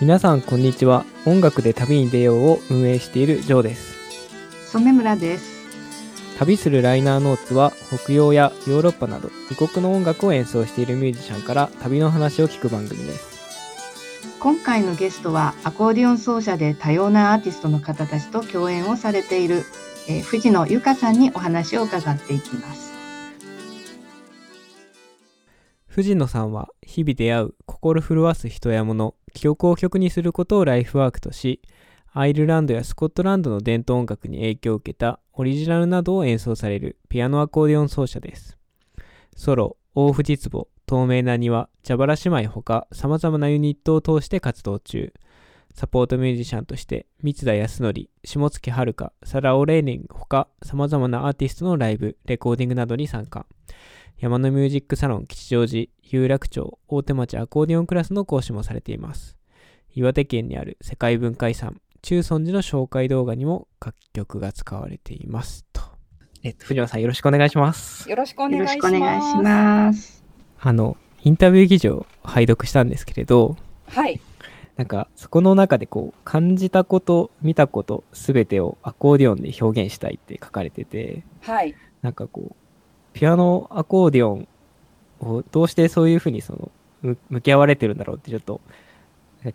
皆さんこんにちは。音楽で旅に出ようを運営しているジョーです。染村です。旅するライナーノーツは北洋やヨーロッパなど異国の音楽を演奏しているミュージシャンから旅の話を聞く番組です。今回のゲストはアコーディオン奏者で多様なアーティストの方たちと共演をされている、えー、藤野由香さんにお話を伺っていきます。藤野さんは日々出会う心震わす人や物記憶を曲にすることをライフワークとしアイルランドやスコットランドの伝統音楽に影響を受けたオリジナルなどを演奏されるピアノアコーディオン奏者です。ソロ、大藤壺、透明な庭、蛇腹姉妹ほか様々なユニットを通して活動中。サポートミュージシャンとして三田康則、下月遥、サラ・オレーニングほか様々なアーティストのライブ、レコーディングなどに参加。山のミュージックサロン吉祥寺、有楽町、大手町アコーディオンクラスの講師もされています。岩手県にある世界文化遺産、中尊寺の紹介動画にも楽曲が使われていますと。えっと、藤野さんよろしくお願いします。よろしくお願いします。あの、インタビュー記事を拝読したんですけれど、はい。なんか、そこの中でこう、感じたこと、見たこと、すべてをアコーディオンで表現したいって書かれてて、はい。なんかこう、ピアノアコーディオンをどうしてそういうふうにその、向き合われてるんだろうってちょっと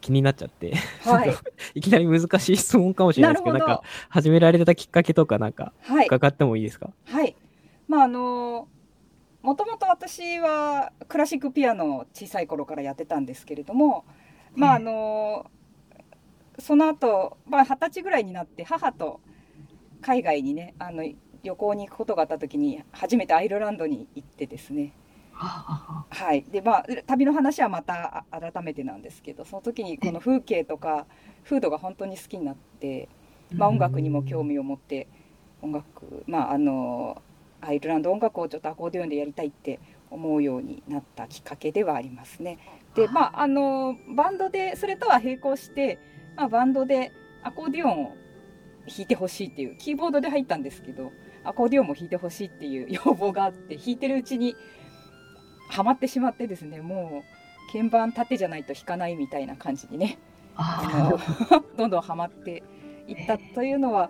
気になっちゃって、はい、いきなり難しい質問かもしれないですけど、なんか始められたきっかけとかなんか伺ってもいいですか？はい、まああのもともと私はクラシックピアノを小さい頃からやってたんですけれども、まああのその後、まあ二十歳ぐらいになって母と海外にねあの旅行に行くことがあった時に初めてアイルランドに行ってですねはい。でまあ旅の話はまた改めてなんですけどその時にこの風景とか風土が本当に好きになって、まあ、音楽にも興味を持って音楽まああのアイルランド音楽をちょっとアコーディオンでやりたいって思うようになったきっかけではありますね。でまああのバンドでそれとは並行して、まあ、バンドでアコーディオンを弾いてほしいっていうキーボードで入ったんですけどアコーディオンも弾いてほしいっていう要望があって弾いてるうちにはまってしまってですねもう鍵盤縦じゃないと弾かないみたいな感じにね どんどんはまっていったというのは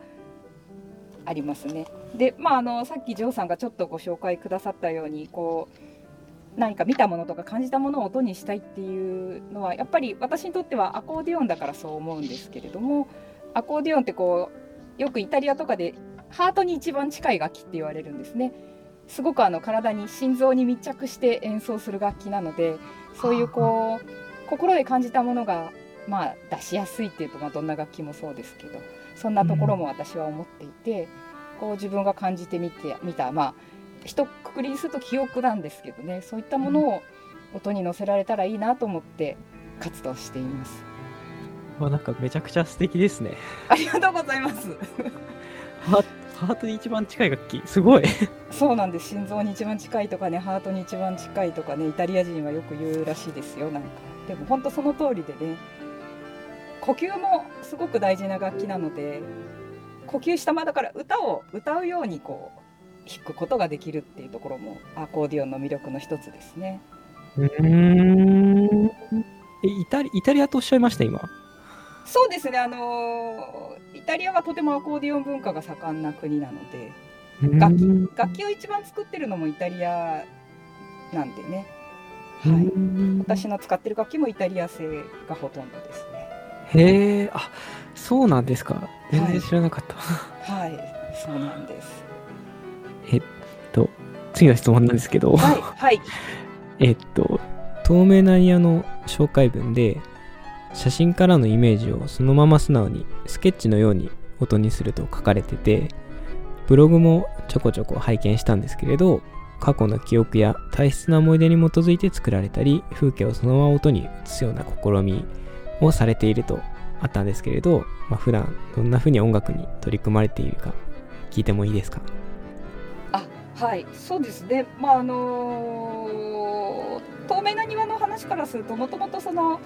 ありますね。でまああのさっきジョーさんがちょっとご紹介くださったようにこう何か見たものとか感じたものを音にしたいっていうのはやっぱり私にとってはアコーディオンだからそう思うんですけれどもアコーディオンってこうよくイタリアとかでハートに一番近い楽器って言われるんですね。すごくあの体に心臓に密着して演奏する楽器なのでそういうこう心で感じたものがまあ出しやすいっていうとまあどんな楽器もそうですけどそんなところも私は思っていて、こう自分が感じてみてみたまあ一括りにすると記憶なんですけどねそういったものを音に乗せられたらいいなと思って活動しています。わなんかめちゃくちゃ素敵ですね。ありがとうございます。ハートに一番近い楽器。すごい。そうなんです。心臓に一番近いとかねハートに一番近いとかねイタリア人はよく言うらしいですよ。なんか。でも本当その通りでね。呼吸もすごく大事な楽器なので呼吸したまだから歌を歌うようにこう弾くことができるっていうところもアコーディオンの魅力の一つですね。うん。イタリイタリアとおっしゃいました今？そうですねあのイタリアはとてもアコーディオン文化が盛んな国なので楽器楽器を一番作ってるのもイタリアなんでね、はい、私の使ってる楽器もイタリア製がほとんどですね。へえあそうなんですか。全然知らなかった、はい、はい、そうなんです。えっと次の質問なんですけど。はい、はい、えっと透明な庭の紹介文で写真からのイメージをそのまま素直にスケッチのように音にすると書かれててブログもちょこちょこ拝見したんですけれど過去の記憶や大切な思い出に基づいて作られたり風景をそのまま音に移すような試みをされているとあったんですけれど、まあ、普段どんな風に音楽に取り組まれているか聞いてもいいですか？あはいそうですね。まああのー、透明な庭の話からするともともとその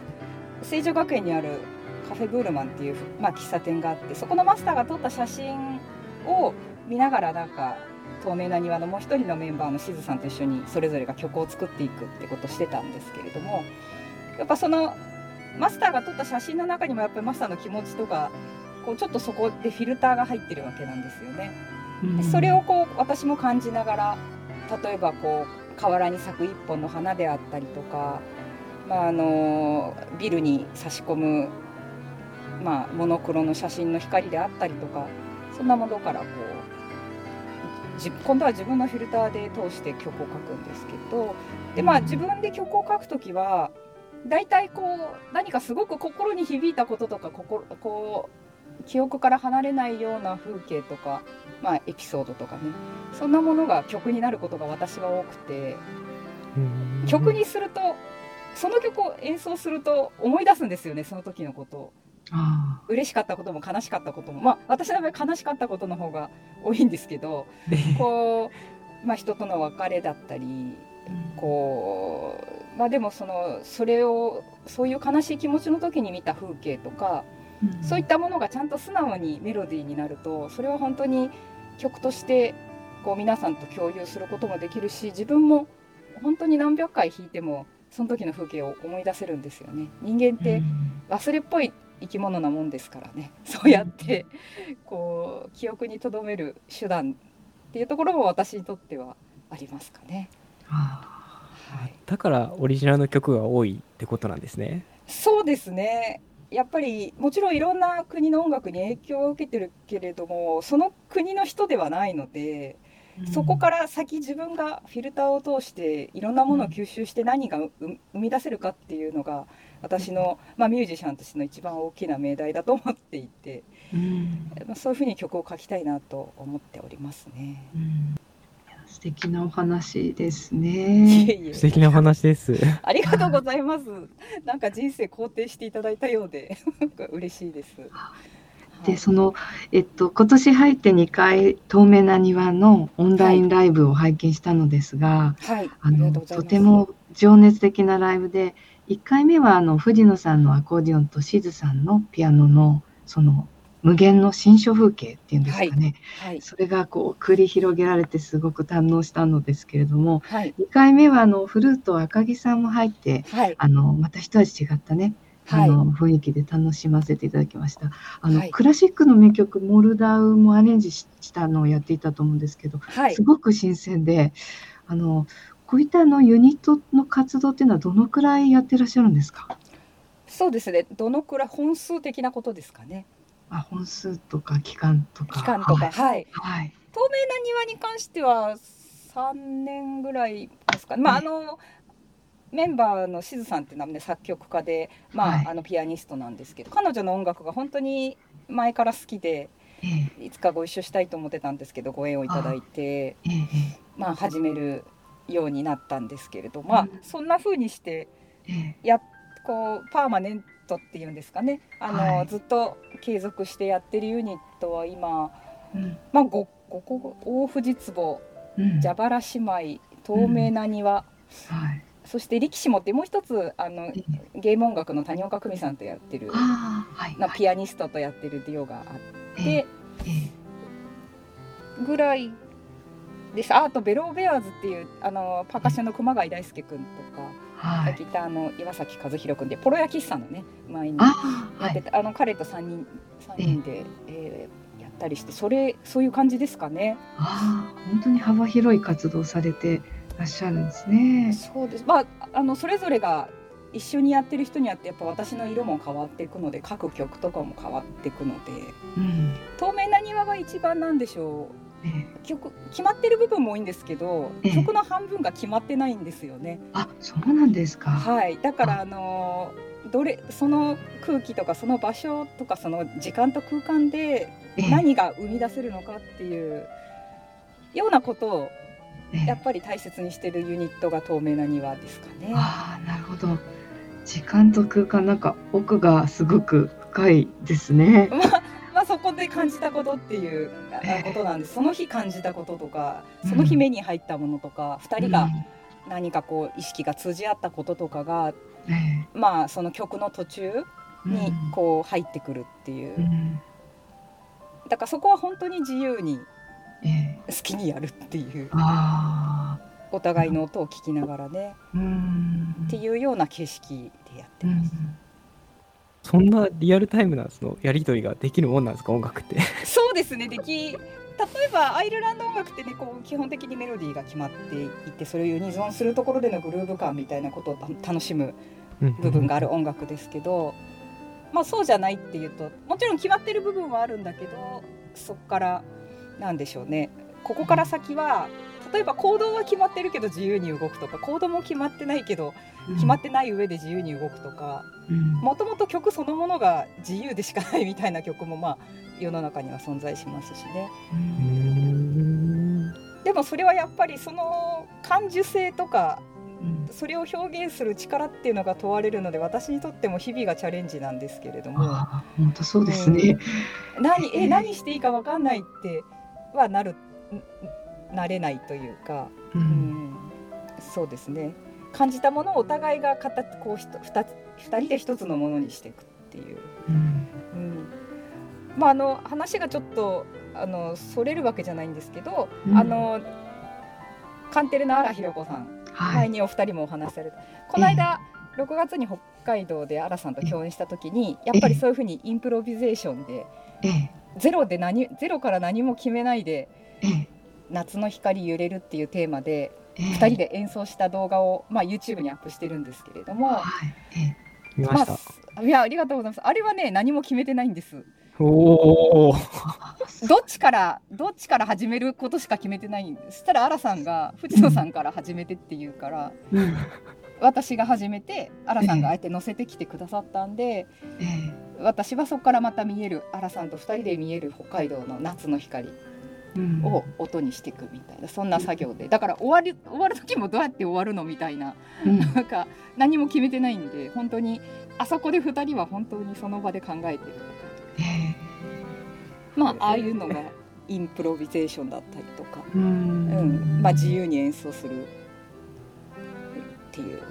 成城学園にあるカフェブールマンっていう、まあ、喫茶店があってそこのマスターが撮った写真を見ながらなんか透明な庭のもう一人のメンバーのしずさんと一緒にそれぞれが曲を作っていくってことしてたんですけれどもやっぱそのマスターが撮った写真の中にもやっぱりマスターの気持ちとかこうちょっとそこでフィルターが入ってるわけなんですよね。でそれをこう私も感じながら例えばこう河原に咲く一本の花であったりとか、まあ、あのビルに差し込む、まあ、モノクロの写真の光であったりとかそんなものからこうじ今度は自分のフィルターで通して曲を書くんですけどで、まあ、自分で曲を書く時は大体こう何かすごく心に響いたこととか心こう記憶から離れないような風景とか、まあ、エピソードとかねそんなものが曲になることが私は多くて曲にするとその曲を演奏すると思い出すんですよねその時のこと。を。嬉しかったことも悲しかったことも。まあ私の場合悲しかったことの方が多いんですけどこう、まあ、人との別れだったりこうまあでもそのそれをそういう悲しい気持ちの時に見た風景とか、うん、そういったものがちゃんと素直にメロディーになるとそれは本当に曲としてこう皆さんと共有することもできるし自分も本当に何百回弾いてもその時の風景を思い出せるんですよね。人間って忘れっぽい生き物なもんですからね そうやってこう記憶にとどめる手段っていうところも私にとってはありますかね。はい、だからオリジナルの曲が多いってことなんですね。そうですねやっぱりもちろんいろんな国の音楽に影響を受けてるけれどもその国の人ではないので、うん、そこから先自分がフィルターを通していろんなものを吸収して何が生み出せるかっていうのが私の、まあ、ミュージシャンとしての一番大きな命題だと思っていて、うん、まあ、そういうふうに曲を書きたいなと思っておりますね。うん素敵なお話ですね。素敵なお話です。ありがとうございます。なんか人生肯定していただいたようで 嬉しいです。で、その、えっと、今年入って2回、透明な庭のオンラインライブを拝見したのですが、はい、あのとても情熱的なライブで、1回目はあの藤野さんのアコーディオンとしずさんのピアノのその無限の新書風景っていうんですかね、はい。はい、それがこう繰り広げられてすごく堪能したのですけれども、はい、2回目はあのフルート赤木さんも入って、あのまた一味違ったねあの雰囲気で楽しませていただきました。あの、クラシックの名曲モルダウもアレンジしたのをやっていたと思うんですけど、すごく新鮮で、あのこういったあのユニットの活動っていうのはどのくらいやってらっしゃるんですか？そうですね。どのくらい本数的なことですかね。あ、本数とか期間とか。期間とか、はい。はい。透明な庭に関しては三年ぐらいですか、ね。まあ、あの。メンバーのしずさんっていうのはね作曲家で、まあ、はい、あのピアニストなんですけど彼女の音楽が本当に前から好きで、ええ、いつかご一緒したいと思ってたんですけどご縁をいただいて、え、まあ、始めるようになったんですけれど、まあ、そんな風にしてやこうパーマネントっていうんですかね。あの、はい、ずっと継続してやってるユニットは今、うん、まあ5個大藤壺、うん、蛇腹姉妹透明な庭、うん、はい、そして力士もってもう一つあの、ゲーム音楽の谷岡久美さんとやってる、はい、ピアニストとやってるデュオがあって、ぐらいです。あとベローベアーズっていうあのパーカッションの熊谷大輔君とか。はい、ギターの岩崎和弘君でポロヤ喫茶のね前にやっててあ,、の彼と3人三人で、えー、やったりしてそれそういう感じですかね。あ本当に幅広い活動されてらっしゃるんですね。そうです。まああのそれぞれが一緒にやってる人によってやっぱ私の色も変わっていくので各曲とかも変わっていくので、うん、透明な庭が一番なんでしょう。曲決まってる部分も多いんですけど、ええ、曲の半分が決まってないんですよね。あ、そうなんですか。はい、だからあ。のどれその空気とかその場所とかその時間と空間で何が生み出せるのかっていうようなことをやっぱり大切にしてるユニットが透明な庭ですかね。ああ、なるほど。時間と空間なんか奥がすごく深いですね。まあまあ、そこで感じたことっていうことなんです、その日感じたこととかその日目に入ったものとか、うん、2人が何かこう意識が通じ合ったこととかが、うん、まあその曲の途中にこう入ってくるっていう、うん、だからそこは本当に自由に好きにやるっていう。お互いの音を聞きながらね、っていうような景色でやってます。そんなリアルタイムなそのやり取りができるもんなんですか音楽って。そうですねでき例えばアイルランド音楽ってねこう基本的にメロディーが決まっていてそれをユニゾンするところでのグルーヴ感みたいなことを楽しむ部分がある音楽ですけど、まあそうじゃないっていうともちろん決まってる部分はあるんだけどそこからなんでしょうね。ここから先は例えば行動は決まってるけど自由に動くとか行動も決まってないけど決まってない上で自由に動くとかもともと曲そのものが自由でしかないみたいな曲もまあ世の中には存在しますしね。でもそれはやっぱりその感受性とかそれを表現する力っていうのが問われるので私にとっても日々がチャレンジなんですけれども。本当そうですね、うん、何え何していいか分かんないってはなるなれないというか、うん、うん、そうですね。感じたものをお互いが形こう 2, 2人で1つのものにしていくっていう。うん、うん、まああの話がちょっとあのそれるわけじゃないんですけど、うん、あのカンテレの荒ひろ子さん、はい、前にお二人もお話しされたこの間、えー、6月に北海道で荒さんと共演した時にやっぱりそういうふうにインプロビゼーションで、えー、ゼロで何ゼロから何も決めないで、えー、夏の光揺れるっていうテーマで2人で演奏した動画を、まあ、YouTube にアップしてるんですけれども、はいまあ、いやありがとうございます。あれはね何も決めてないんです。おどっちからどっちから始めることしか決めてないんです。そしたら新さんが藤野さんから始めてって言うから、うん、私が始めて新さんがあえて載せてきてくださったんで、えー、私はそこからまた見える新さんと2人で見える北海道の夏の光を音にしていくみたいなそんな作業で。だから終わり終わる時もどうやって終わるのみたいな、うん、なんか何も決めてないんで本当にあそこで2人は本当にその場で考えてるとか、えー、まあああいうのがインプロビゼーションだったりとか、うん、うん、まあ、自由に演奏するっていう。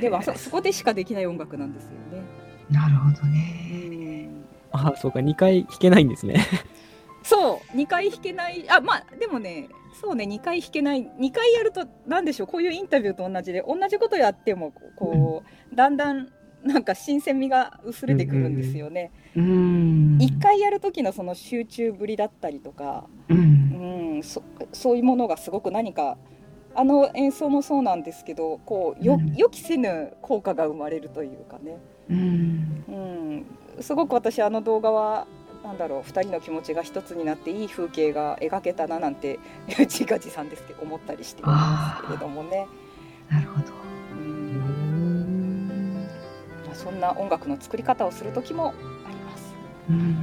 でもそこでしかできない音楽なんですよね。なるほどね。あそうか2回弾けないんですね。そう2回弾けない。あまあでもねそうね2回弾けない。2回やると何でしょうこういうインタビューと同じで同じことやってもこう、うん、だんだんなんか新鮮味が薄れてくるんですよね。うん、1回やる時のその集中ぶりだったりとか、うん、うん、そそういうものがすごく何かあの演奏もそうなんですけどこうよ、予期せぬ効果が生まれるというかね、うん、うん、すごく私あの動画はなんだろう2人の気持ちが一つになっていい風景が描けたななんて 自画自賛ですけど思ったりしてますけれどもね。なるほど。うん。まあ、そんな音楽の作り方をする時もあります。うん。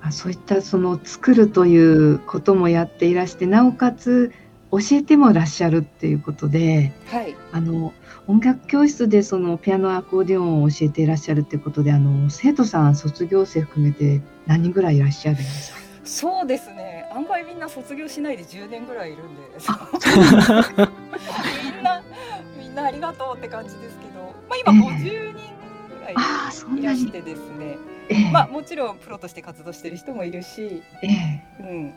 あそういったその作るということもやっていらしてなおかつ教えてもいらっしゃるっていうことで、はい、あの音楽教室でそのピアノアコーディオンを教えていらっしゃるっていうことであの生徒さん卒業生含めて何人ぐらいいらっしゃるんですか？そうですね。案外みんな卒業しないで10年ぐらいいるんで。みんなみんなありがとうって感じですけど、まあ、今50人ぐらいいらしてですね、えー、まあ、もちろんプロとして活動してる人もいるし、えー、うん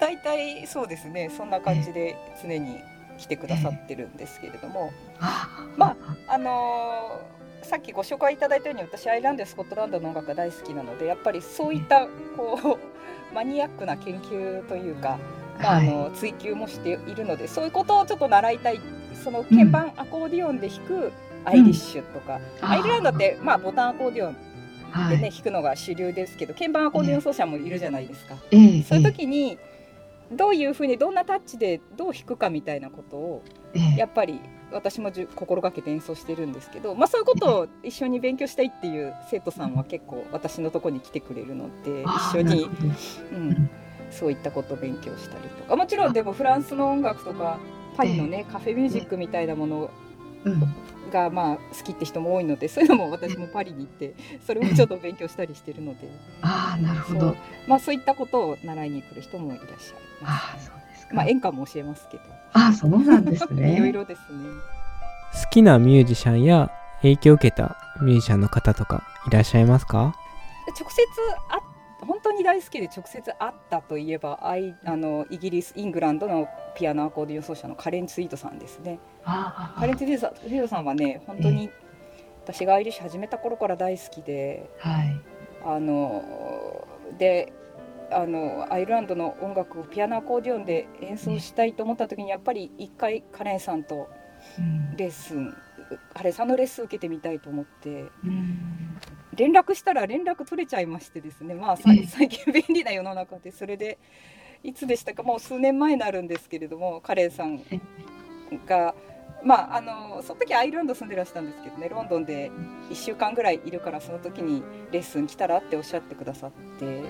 大体そうですね。そんな感じで常に来てくださってるんですけれども、まああのー、さっきご紹介いただいたように私アイランドやスコットランドの音楽が大好きなのでやっぱりそういったこうマニアックな研究というか、まあ、あの追求もしているのでそういうことをちょっと習いたい。その鍵盤アコーディオンで弾くアイリッシュとか、うん、アイルランドって、まあ、ボタンアコーディオンでね、はい、弾くのが主流ですけど鍵盤アコーディオン奏者もいるじゃないですか。えー、そういう時に、えーどういうふうにどんなタッチでどう弾くかみたいなことを、やっぱり私も心がけて演奏してるんですけど、まあ、そういうことを一緒に勉強したいっていう生徒さんは結構私のとこに来てくれるので一緒に、うん、そういったことを勉強したりとかもちろんでもフランスの音楽とかパリのねカフェミュージックみたいなものがまあ好きって人も多いのでそういうのも私もパリに行ってそれもちょっと勉強したりしてるので、ああなるほど。まあそういったことを習いに来る人もいらっしゃいます。あそうですか。まあ演歌も教えますけど。あそうなんですね。いろいろですね。好きなミュージシャンや影響を受けたミュージシャンの方とかいらっしゃいますか？直接会っ本当に大好きで直接会ったといえばあいあのイギリスイングランドのピアノアコーディオン奏者のカレン・ツイートさんですね。カレン・ツイートさんはね本当に、私がアイリッシュ始めた頃から大好きで、はい、あのであのアイルランドの音楽をピアノアコーディオンで演奏したいと思った時にやっぱり一回カレンさんとレッスン、うん、カレンさんのレッスン受けてみたいと思って、うん、連絡したら連絡取れちゃいましてですね。まあ最近便利な世の中でそれでいつでしたか？もう数年前になるんですけれどもカレンさんが。まあ、あのその時アイルランド住んでらしたんですけどね。ロンドンで1週間ぐらいいるからその時にレッスン来たらっておっしゃってくださって、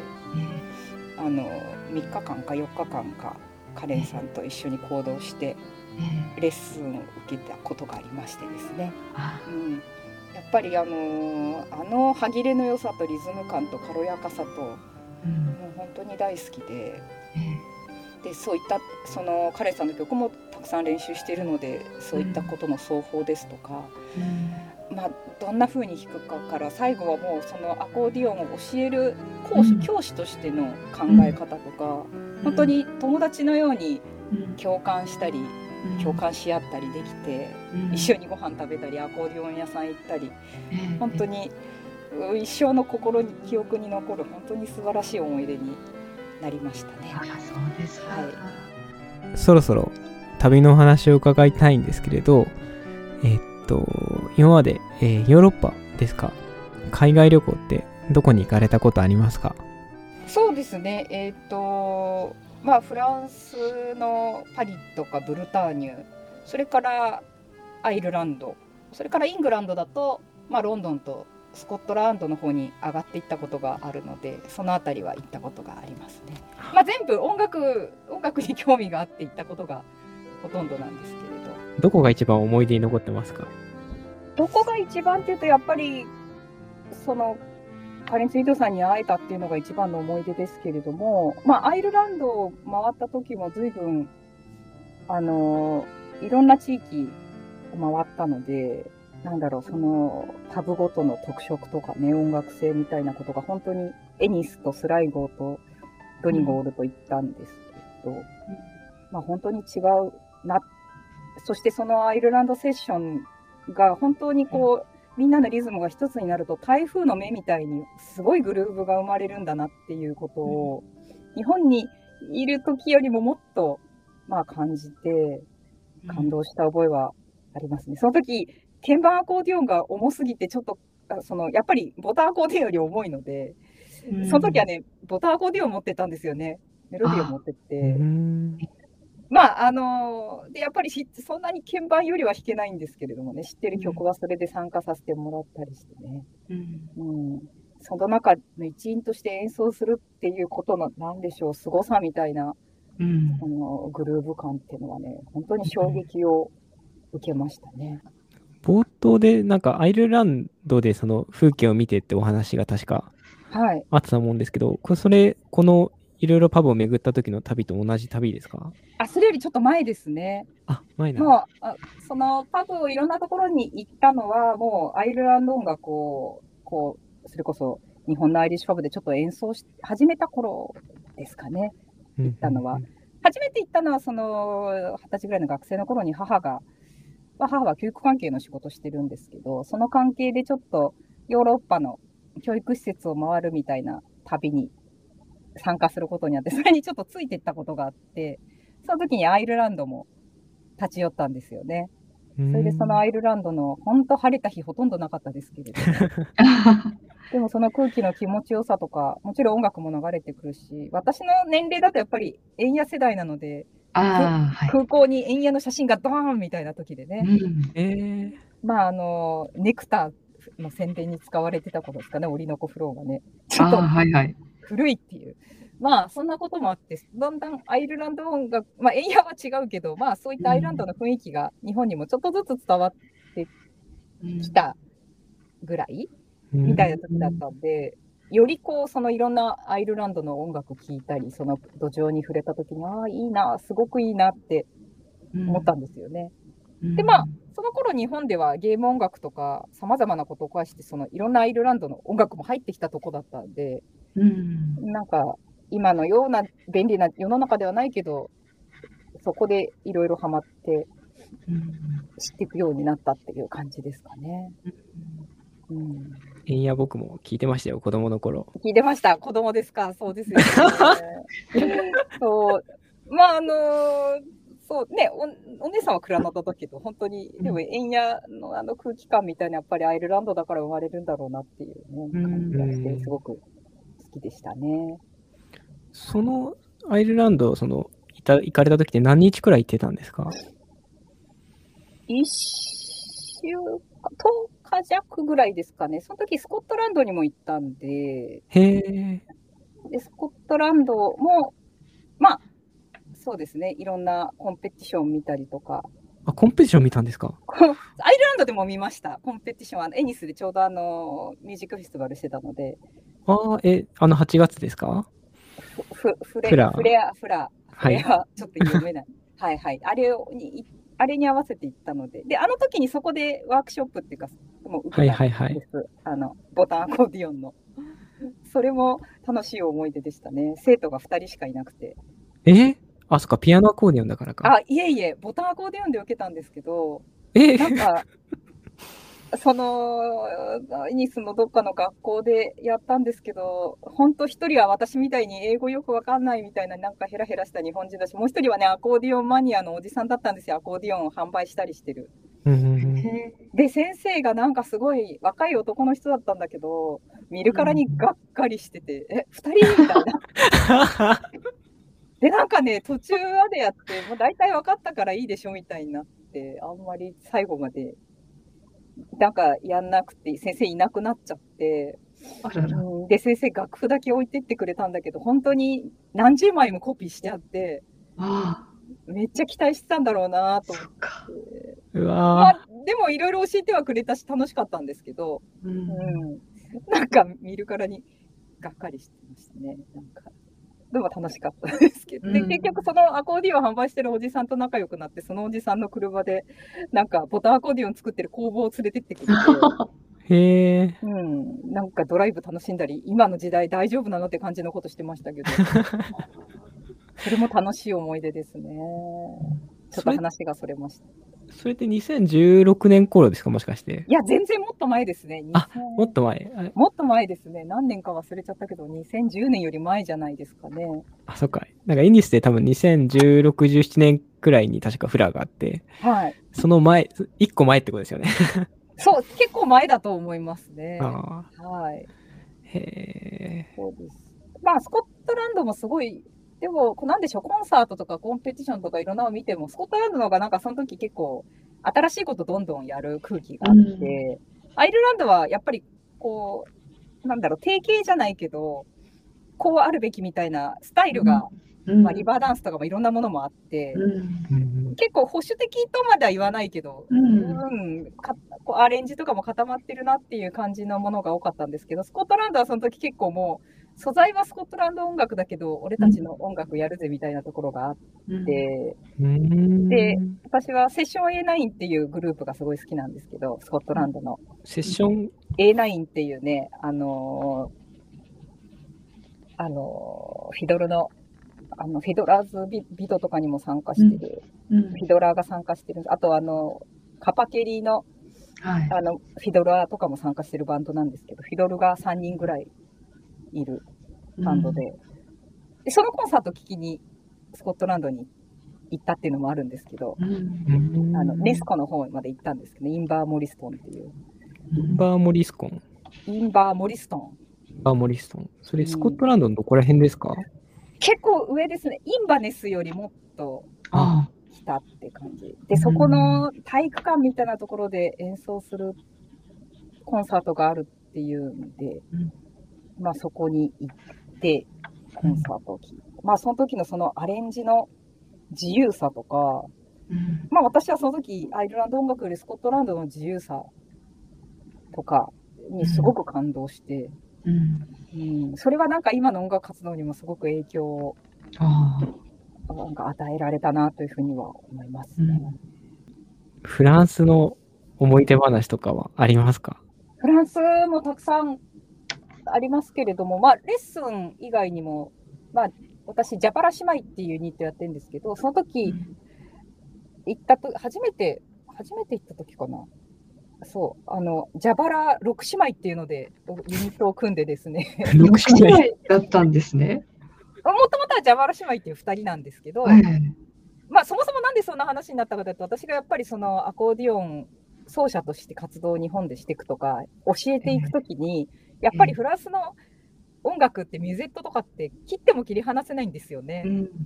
あの3日間か4日間かカレンさんと一緒に行動してレッスンを受けたことがありましてですね、うん、やっぱりあのあの歯切れの良さとリズム感と軽やかさと、もう本当に大好きで。でそういったそのカレンさんの曲もたくさん練習しているのでそういったことの奏法ですとか、うん、まあ、どんな風に弾くかから最後はもうそのアコーディオンを教える講師、うん、教師としての考え方とか、うん、本当に友達のように共感したり、共感し合ったりできて、一緒にご飯食べたりアコーディオン屋さん行ったり、本当に一生の心に記憶に残る本当に素晴らしい思い出になりましたね。あそうですはい、そろそろ旅のお話を伺いたいんですけれど、えー、っと、今まで、えー、ヨーロッパですか？海外旅行ってどこに行かれたことありますか？そうですね、えー、っと、まあ、フランスのパリとかブルターニュ、それからアイルランド、それからイングランドだと、まあ、ロンドンとスコットランドの方に上がっていったことがあるのでその辺りは行ったことがありますね。まあ、全部音楽音楽に興味があって行ったことがほとんどなんですけれど。どこが一番思い出に残ってますか？どこが一番っていうとやっぱりそのカレンツイートさんに会えたっていうのが一番の思い出ですけれども、まあ、アイルランドを回った時も随分あのいろんな地域を回ったのでなんだろう、そのタブごとの特色とかね、音楽性みたいなことが本当にエニスとスライゴーとドニゴールと言ったんですけど、うん、まあ本当に違うな。そしてそのアイルランドセッションが本当にこう、みんなのリズムが一つになると台風の目みたいにすごいグルーヴが生まれるんだなっていうことを、日本にいる時よりももっとまあ感じて感動した覚えはありますね。その時鍵盤アコーディオンが重すぎて、ちょっと、その、やっぱりボタンアコーディオンより重いので、その時はね、ボタンアコーディオン持ってたんですよね。メロディーを持ってって。まあ、あのー、で、やっぱりそんなに鍵盤よりは弾けないんですけれどもね、知ってる曲はそれで参加させてもらったりしてね。うん。うん、その中の一員として演奏するっていうことの、なんでしょう、凄さみたいな、うん、あのグルーヴ感っていうのはね、本当に衝撃を受けましたね。冒頭でなんかアイルランドでその風景を見てってお話が確かあったと思うんですけど、これそれ、このいろいろパブを巡った時の旅と同じ旅ですか？あ、それよりちょっと前ですね。あ、前なもうあ、そのパブをいろんなところに行ったのは、もうアイルランド音楽を、こう、それこそ日本のアイリッシュパブでちょっと演奏し始めた頃ですかね、行ったのは。初めて行ったのは、その、二十歳ぐらいの学生の頃に母が、まあ、母は教育関係の仕事してるんですけど、その関係でちょっとヨーロッパの教育施設を回るみたいな旅に参加することにあって、それにちょっとついていったことがあって、その時にアイルランドも立ち寄ったんですよね。それでそのアイルランドの本当晴れた日ほとんどなかったですけれど、でもその空気の気持ちよさとか、もちろん音楽も流れてくるし、私の年齢だとやっぱり円安世代なので、あはい、空港に円屋の写真がドーンみたいな時でね、うん。えー、まああのネクターの宣伝に使われてたことですかね、オリノコフローがね。ちょっと古いっていう。まあそんなこともあって、だんだんアイルランド音楽、まあ円屋は違うけど、まあそういったアイルランドの雰囲気が日本にもちょっとずつ伝わってきたぐらい、みたいな時だったんで、よりこう、そのいろんなアイルランドの音楽聴いたり、その土壌に触れた時に、ああ、いいな、すごくいいなって思ったんですよね。うん、で、まあ、その頃日本ではゲーム音楽とか様々なことを壊して、そのいろんなアイルランドの音楽も入ってきたとこだったんで、うん、なんか今のような便利な世の中ではないけど、そこでいろいろハマって、知っていくようになったっていう感じですかね。うん。えんや僕も聞いてましたよ、子供の頃。聞いてました。子供ですか？そうですよね。そう。まあ、あのー、そうねお、お姉さんはクラナダだけど、本当に、でも、円屋のあの空気感みたいな、やっぱりアイルランドだから生まれるんだろうなっていうね、感じがして、すごく好きでしたね。そのアイルランド、その、いた行かれた時って何日くらい行ってたんですか？一週間、10日弱ぐらいですかね。その時スコットランドにも行ったんで、へえ。で、スコットランドも、まあ、そうですね、いろんなコンペティション見たりとか。あ、コンペティション見たんですか？アイルランドでも見ました、コンペティションは。エニスでちょうどあの、ミュージックフェスティバルしてたので。ああ、え、あの8月ですか？フフレフラフレア、フラ、フレア、ちょっと読めない。はいはい。あれに、あれに合わせて行ったので、で、あの時にそこでワークショップっていうか、もう。はいはいはい、あの、ボタンアコーディオンの。それも楽しい思い出でしたね。生徒が2人しかいなくて。え？あ、そっか、ピアノアコーディオンだからか。あ、いえいえ、ボタンアコーディオンで受けたんですけど、え？なんか、その、イニスのどっかの学校でやったんですけど、本当一人は私みたいに英語よくわかんないみたいな、なんかヘラヘラした日本人だし、もう一人はね、アコーディオンマニアのおじさんだったんですよ。アコーディオンを販売したりしてる。で、先生がなんかすごい若い男の人だったんだけど、見るからにがっかりしてて、え、二人みたいな。で、なんかね、途中までやって、もう大体分かったからいいでしょみたいになって、あんまり最後までなんかやんなくて、先生いなくなっちゃって、あらら。うん、で、先生楽譜だけ置いてってくれたんだけど、本当に何十枚もコピーしてあって、あめっちゃ期待してたんだろうなと思って。うわまあ、でもいろいろ教えてはくれたし楽しかったんですけど、うん、うん、なんか見るからにがっかりしてましたね。なんかでも楽しかったですけど、で、結局そのアコーディオン販売してるおじさんと仲良くなって、そのおじさんの車で、なんかボタンアコーディオン作ってる工房を連れてってくれて、へえ。うん。なんかドライブ楽しんだり、今の時代大丈夫なのって感じのことしてましたけど。それも楽しい思い出ですね。ちょっと話がそれました。それって2016年頃ですか、もしかして？いや、全然もっと前ですね。あ、もっと前。もっと前ですね。何年か忘れちゃったけど、2010年より前じゃないですかね。あ、そっか。なんか、エニスで多分2016、17年くらいに確かフラがあって、はい。その前、1個前ってことですよね。そう、結構前だと思いますね。はい。へえ。そうです。まあ、スコットランドもすごいでも、なんでしょう、コンサートとかコンペティションとかいろんなの見ても、スコットランドの方がなんかその時結構、新しいことどんどんやる空気があって、うん、アイルランドはやっぱり、こう、なんだろう、定型じゃないけど、こうあるべきみたいなスタイルが、うん、まあ、リバーダンスとかもいろんなものもあって、うん、結構保守的とまでは言わないけど、うん、かこうアレンジとかも固まってるなっていう感じのものが多かったんですけど、スコットランドはその時結構もう、素材はスコットランド音楽だけど、俺たちの音楽やるぜみたいなところがあって、うん、で、私はセッション A9 っていうグループがすごい好きなんですけど、スコットランドの。セッション ?A9 っていうね、あのー、あのー、フィドルの、あの、フィドラーズビビトとかにも参加してる、うん、フィドラーが参加してる、あとあの、カパケリの、はい、あの、フィドラーとかも参加してるバンドなんですけど、フィドルが3人ぐらいいるバンドで、うん、でそのコンサート聴きにスコットランドに行ったっていうのもあるんですけど、うん、あのネスコの方まで行ったんですけど、インバー・モリストンっていう。インバー・モリスコンインバー・モリストン。インバー・モリストン。それスコットランドのどこら辺ですか、結構上ですね。インバネスよりもっと来たって感じ。で、そこの体育館みたいなところで演奏するコンサートがあるっていうんで、まあそこに行って、コンサートを聴いて、まあその時のそのアレンジの自由さとか、うん、まあ私はその時アイルランド音楽よりスコットランドの自由さとかにすごく感動して、うん、うん、それはなんか今の音楽活動にもすごく影響をなんか与えられたなというふうには思いますね。うん、フランスの思い出話とかはありますか？フランスもたくさんありますけれども、まあ、レッスン以外にも、まあ、私、ジャパラ姉妹っていうユニットやってるんですけど、その時、行ったと、初めて、初めて行った時かな。そう、あの、蛇腹六姉妹っていうので、ユニットを組んでですね。六姉妹だったんですね。もともとは蛇腹姉妹っていう2人なんですけど、はい、まあそもそもなんでそんな話になったかというと、私がやっぱりそのアコーディオン奏者として活動を日本でしていくとか、教えていくときに、やっぱりフランスの音楽ってミュゼットとかって切っても切り離せないんですよね。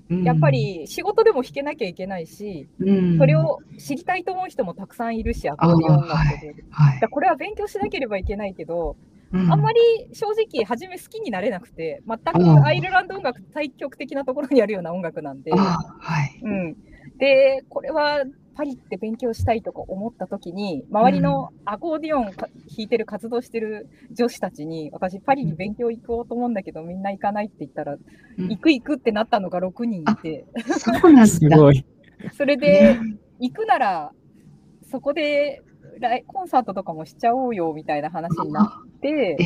うん、やっぱり仕事でも弾けなきゃいけないし、うん、それを知りたいと思う人もたくさんいるし、アコーディオン楽で。はい、これは勉強しなければいけないけど、うん、あんまり正直、初め好きになれなくて、全くアイルランド音楽、対極的なところにあるような音楽なんで、はい。うん、で、これはパリって勉強したいとか思った時に、周りのアコーディオン弾いてる、活動してる女子たちに、私パリに勉強行こうと思うんだけど、みんな行かないって言ったら、うん、行く行くってなったのが6人いて。そうなんすごい。それで、行くなら、そこでコンサートとかもしちゃおうよみたいな話になって、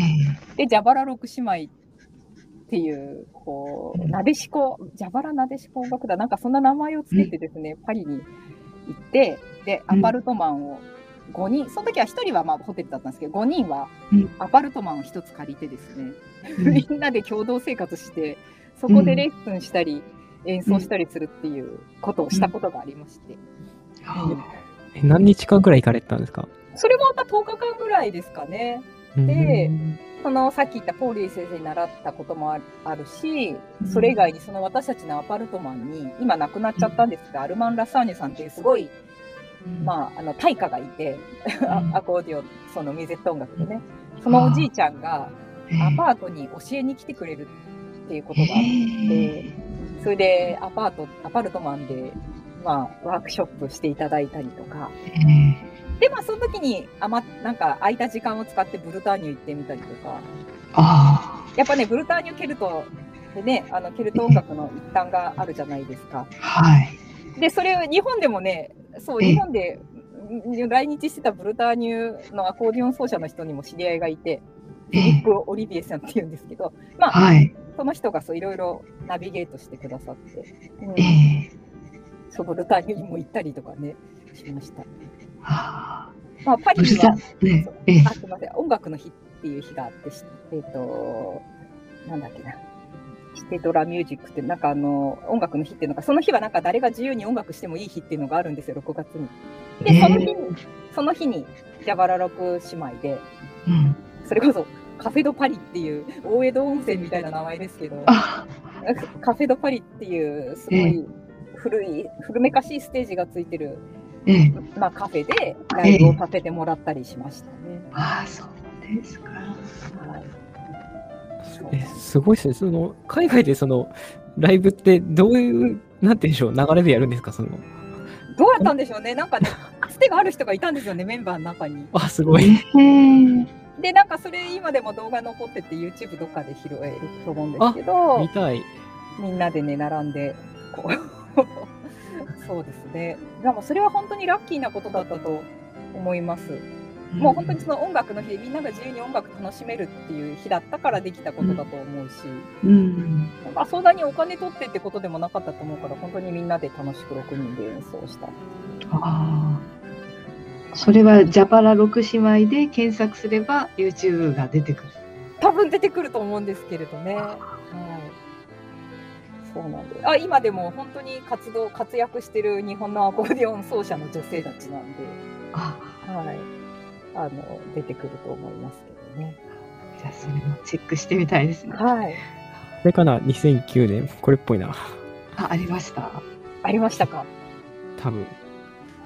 で、蛇腹六姉妹っていう、こう、なでしこ、蛇腹なでしこ音楽だ、なんかそんな名前をつけてですね、パリに行って、で、アパルトマンを5人、その時は1人はまあホテルだったんですけど、5人はアパルトマンを1つ借りてですね、みんなで共同生活して、そこでレッスンしたり、演奏したりするっていうことをしたことがありまして。え何日間ぐらい行かれたんですか？それもまた10日間ぐらいですかね。で、そのさっき言ったポーリー先生に習ったこともあるし、それ以外にその私たちのアパルトマンに、今亡くなっちゃったんですが、アルマン・ラサーニュさんっていうすごい、まあ、あの、大家がいて、アコーディオン、そのミゼット音楽でね、そのおじいちゃんがアパートに教えに来てくれるっていうことがあって、それでアパート、アパルトマンで、まあ、ワークショップしていただいたりとか、で、まあ、その時に、あま、なんか、空いた時間を使ってブルターニュ行ってみたりとか。ああ。やっぱね、ブルターニュケルトでね、あの、ケルト音楽の一端があるじゃないですか。はい。で、それを日本でもね、そう、日本で来日してたブルターニュのアコーディオン奏者の人にも知り合いがいて、フィリップ・オリビエさんって言うんですけど、まあ、はい、その人がそういろいろナビゲートしてくださって、うん、えー、そう、ブルターニュにも行ったりとかね、しました。はあ、まあ、パリには、ねええ、あすみません、音楽の日っていう日があって、えっ、ー、と、なんだっけな。シテドラミュージックって、なんかあの、音楽の日っていうのが、その日はなんか誰が自由に音楽してもいい日っていうのがあるんですよ、6月に。で、その日に、その日に、ジャバラ6姉妹で、うん、それこそ、カフェドパリっていう、大江戸温泉みたいな名前ですけど、カフェドパリっていう、すごい古い、古めかしいステージがついてるええ、まあ、カフェでライブをさせてもらったりしましたね。えああ、そうですか。はい、えすごいですね。その海外でそのライブってどういう、なんていうんでしょう、流れでやるんですか、その。どうやったんでしょうね。なんかね、つてがある人がいたんですよね、メンバーの中に。あ、すごい。で、なんかそれ今でも動画残ってて YouTube どっかで拾えると思うんですけど、見たい。みんなでね、並んで、こうそうですね。でもそれは本当にラッキーなことだったと思います。もう本当にその音楽の日でみんなが自由に音楽楽しめるっていう日だったからできたことだと思うし、うん、まあ、そんなにお金取ってってことでもなかったと思うから本当にみんなで楽しく6人で演奏した。あそれはジャパラ6姉妹で検索すれば YouTube が出てくる多分出てくると思うんですけれどね。そうなんであ今でも本当に活動活躍してる日本のアコーディオン奏者の女性たちなんで、あはい、あの出てくると思いますけどね。じゃあそれもチェックしてみたいですね。はい。これかな？2009年これっぽいな。あありました？ありましたか？多分。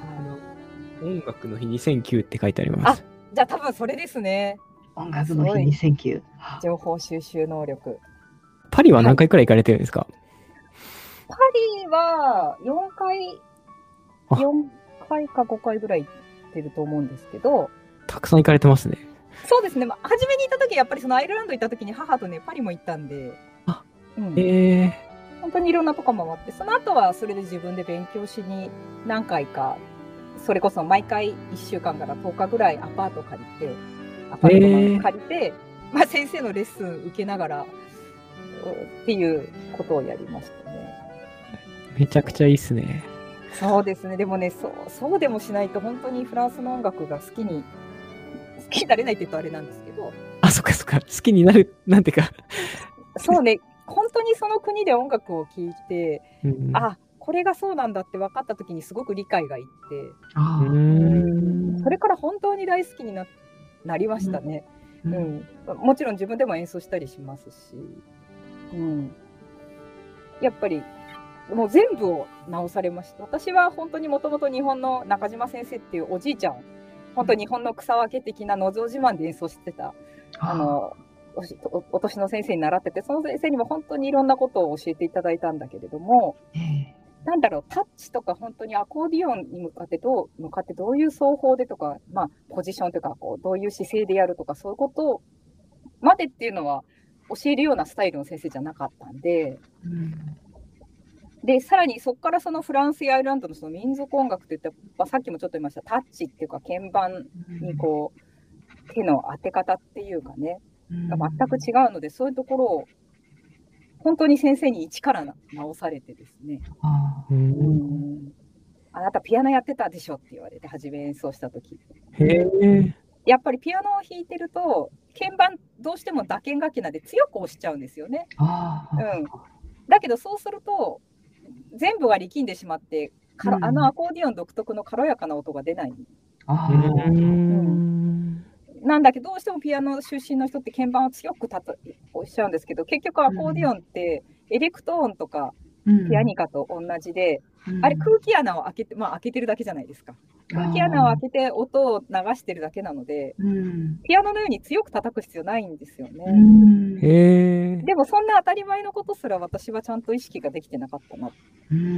あの音楽の日2009って書いてあります。あじゃあ多分それですね。音楽の日2009。情報収集能力。パリは何回くらい行かれてるんですか、はいパリは4回、4回か5回ぐらい行ってると思うんですけど。たくさん行かれてますね。そうですね。まあ、初めに行った時、やっぱりそのアイルランド行った時に母とね、パリも行ったんで。あ、うん、ええー、本当にいろんなとこ回って、その後はそれで自分で勉強しに何回か、それこそ毎回1週間から10日ぐらいアパート借りて、アパート借りて、えー、まあ先生のレッスン受けながら、っていうことをやりましたね。めちゃくちゃいいっすね。そうですね。でもね、そう、そうでもしないと本当にフランスの音楽が好きに、好きになれないって言うとあれなんですけど。あ、そっかそっか。好きになる、なんていうか。そうね、本当にその国で音楽を聴いて、うん、あ、これがそうなんだって分かった時にすごく理解がいって、それから本当に大好きにななりましたね、うん、うん、もちろん自分でも演奏したりしますし、うん、やっぱりもう全部を直されました。私は本当にもともと日本の中島先生っていうおじいちゃん、本当日本の草分け的なのぞ自慢で演奏してた、あの、おお年の先生に習ってて、その先生にも本当にいろんなことを教えていただいたんだけれども、なんだろう、タッチとか本当にアコーディオンに向かってどう、向かってどういう奏法でとか、まあ、ポジションというか、こう、どういう姿勢でやるとか、そういうことまでっていうのは教えるようなスタイルの先生じゃなかったんで、うんで、さらにそこからそのフランスやアイルランドのその民族音楽って言って、まあ、さっきもちょっと言いました、タッチっていうか鍵盤にこう、手の当て方っていうかね、が全く違うので、そういうところを本当に先生に一から直されてですね、うん、あなたピアノやってたでしょって言われて、初め演奏した時。やっぱりピアノを弾いてると、鍵盤どうしても打鍵楽器なんで強く押しちゃうんですよね。うん、だけどそうすると全部が力んでしまって、うん、あのアコーディオン独特の軽やかな音が出ない。うん、なんだけどどうしてもピアノ出身の人って鍵盤を強くたとおっしゃるんですけど結局アコーディオンってエレクトーンとかピアニカと同じで、うん、あれ空気穴を開けて、まあ開けてるだけじゃないですか。空気穴を開けて音を流してるだけなので、うん、ピアノのように強く叩く必要ないんですよね。うん、でもそんな当たり前のことすら私はちゃんと意識ができてなかったなっ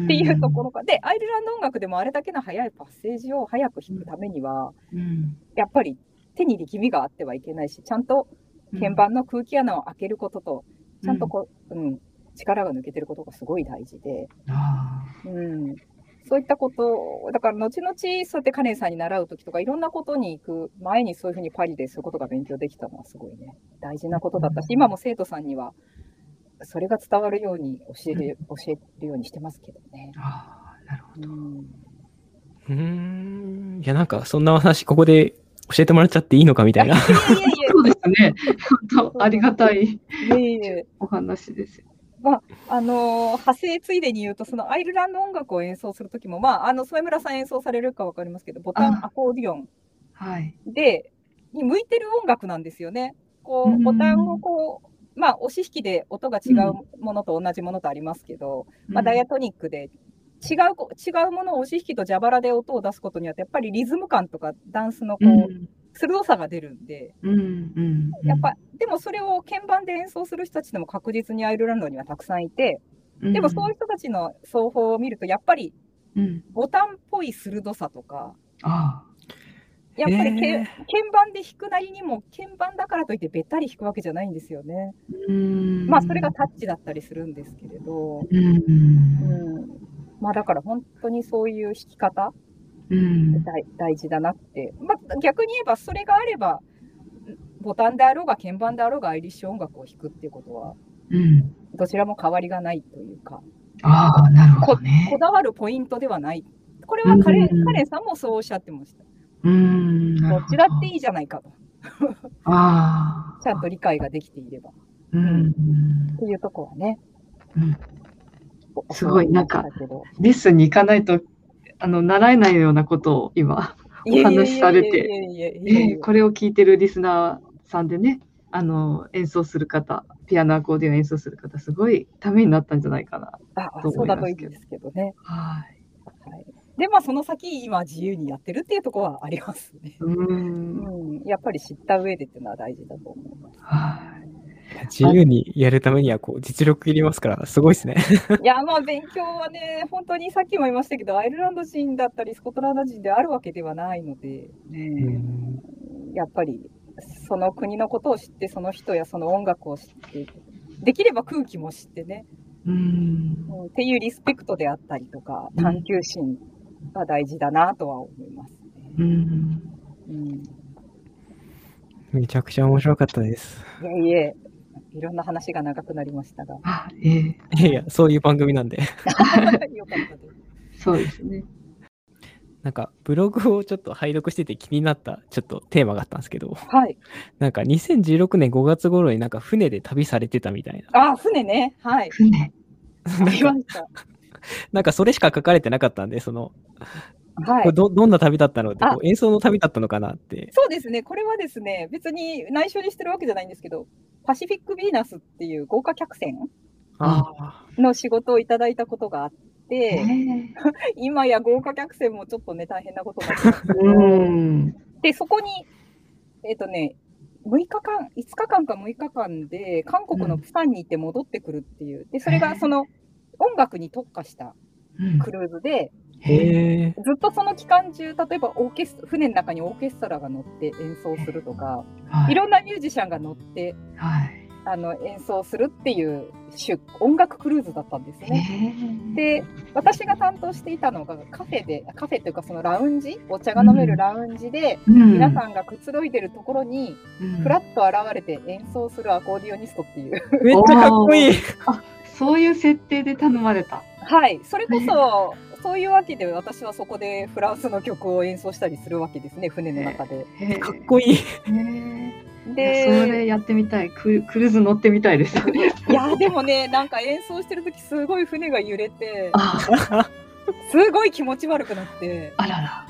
ていうところが。で、アイルランド音楽でもあれだけの速いパッセージを早く弾くためには、やっぱり手に力みがあってはいけないし、ちゃんと鍵盤の空気穴を開けることと、ちゃんとこう、うん、力が抜けてることがすごい大事で、うん、そういったこと、だから後々そうやってカレンさんに習う時とかいろんなことに行く前にそういうふうにパリでそういうことが勉強できたのはすごいね、大事なことだったし、今も生徒さんにはそれが伝わるように教える、教えるようにしてますけどね。ああ、なるほど。うん、いや、なんかそんな話、ここで教えてもらっちゃっていいのかみたいな。そうですね。本当ありがたいお話ですよ。まあ、あのー、派生ついでに言うと、そのアイルランド音楽を演奏するときも、まあ、あの、添村さん演奏されるかわかりますけど、ボタンアコーディオン。で、に向いてる音楽なんですよね。こう、ボタンをこう、まあ、押し引きで音が違うものと同じものとありますけど、うん、まあ、ダイアトニックで違う、違うものを押し引きと蛇腹で音を出すことによって、やっぱりリズム感とかダンスのこう、うん鋭さが出るんで、うんうんやっぱでもそれを鍵盤で演奏する人たちでも確実にアイルランドにはたくさんいて、でもそういう人たちの奏法を見るとやっぱりボタンっぽい鋭さとか、やっぱり鍵盤で弾くなりにも鍵盤だからといってべったり弾くわけじゃないんですよね。まあそれがタッチだったりするんですけれど、うん。まあだから本当にそういう弾き方うん、大事だなって、まあ、逆に言えばそれがあればボタンであろうが鍵盤であろうがアイリッシュ音楽を弾くっていうことは、うん、どちらも変わりがないというかああなるほど、ね、こだわるポイントではない。これはカレ,、ンカレンさんもそうおっしゃってました。うんど。っちだっていいじゃないかと。あちゃんと理解ができていれば。うん、っていうとこはね。うん、すごい、なんか、レッスンに行かないとあの習えないようなことを今お話しされて、これを聞いてるリスナーさんでね、あの演奏する方、ピアノアコーディオン演奏する方、すごいためになったんじゃないかなと思いますけど。ですけどね。はい。はいで、まあ、その先、今、自由にやってるっていうところはありますね。うん。やっぱり知った上でっていうのは大事だと思います。はい。自由にやるためにはこう実力いりますから、すごいですね。いや、まあ勉強はね、本当にさっきも言いましたけど、アイルランド人だったり、スコットランド人であるわけではないので、ね、やっぱりその国のことを知って、その人やその音楽を知って、できれば空気も知ってね、うん。っていうリスペクトであったりとか、探求心が大事だなとは思いますね。うん、うん、めちゃくちゃ面白かったです。いえいえ、いろんな話が長くなりましたが。えー、いやいや、そういう番組なんで。よかったです。そうですね。なんかブログをちょっと拝読してて気になったちょっとテーマがあったんですけど、はい。なんか2016年5月頃になんか船で旅されてたみたいな。あ、船ね。はい。船。なんか なんかそれしか書かれてなかったんで、その、はい、どどんな旅だったのってこう演奏の旅だったのかなってそうですねこれはですね別に内緒にしてるわけじゃないんですけどパシフィック・ヴィーナスっていう豪華客船の仕事をいただいたことがあって、今や豪華客船もちょっとね、大変なことになってます。で、そこに、えっ、ー、とね、6日間、5日間か6日間で、韓国のプサンに行って戻ってくるっていう、で、それがその音楽に特化したクルーズで、へずっとその期間中、例えばオーケス船の中にオーケストラが乗って演奏するとか、はい、いろんなミュージシャンが乗って、はい、あの演奏するっていう音楽クルーズだったんですね。で私が担当していたのがカフェでカフェというかそのラウンジお茶が飲めるラウンジで、うん、皆さんがくつろいでるところに、うん、ふらっと現れて演奏するアコーディオニストっていう。めっちゃかっこいい。そういう設定で頼まれた。はい。それこそそういうわけで私はそこでフランスの曲を演奏したりするわけですね船の中で。かっこいい。でそれやってみたい。ククルーズ乗ってみたいです。いやでもねなんか演奏してる時すごい船が揺れてすごい気持ち悪くなって。あらら。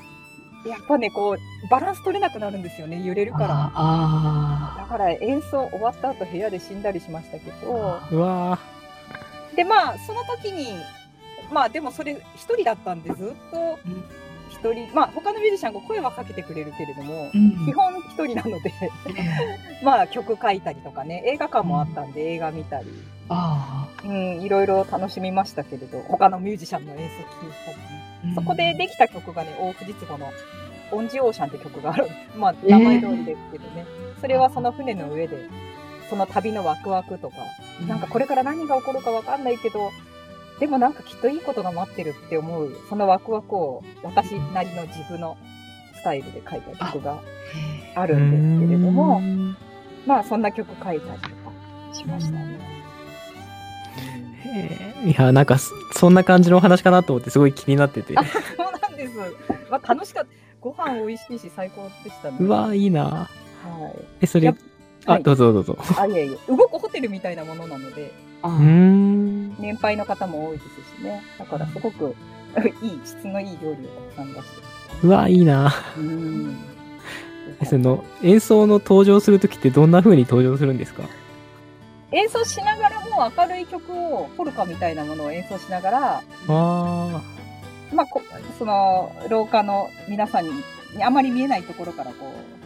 やっぱねこうバランス取れなくなるんですよね揺れるから。だから演奏終わった後部屋で死んだりしましたけど。うわでまあその時にまあでもそれ一人だったんでずっと一人、まあ他のミュージシャンが声はかけてくれるけれども、うん、基本一人なのでまあ曲書いたりとかね、映画館もあったんで映画見たり、うん、いろいろ楽しみましたけれど、他のミュージシャンの演奏聴いたりね、うん、そこでできた曲がね、大藤壺のオンジオーシャンって曲がある。まあ名前通りですけどね、えー、それはその船の上で、その旅のワクワクとか、なんかこれから何が起こるかわかんないけど、でもなんかきっといいことが待ってるって思う、そのワクワクを私なりの自分のスタイルで書いた曲があるんですけれども、まあそんな曲書いたりとかしましたね。いや、なんかそんな感じのお話かなと思ってすごい気になってて。そうなんです。まあ楽しかった。ご飯美味しいし最高でしたね。うわいいな。はい。え、それ、あ、はい、どうぞどうぞ。あ、いえいえ。動くホテルみたいなものなので、年配の方も多いですしね。だからすごく いい、質のいい料理をたくさん出してうわ、いいな。うん。その演奏の登場するときってどんな風に登場するんですか？演奏しながらも明るい曲をポルカみたいなものを演奏しながらあまあこその廊下の皆さんにあまり見えないところからこう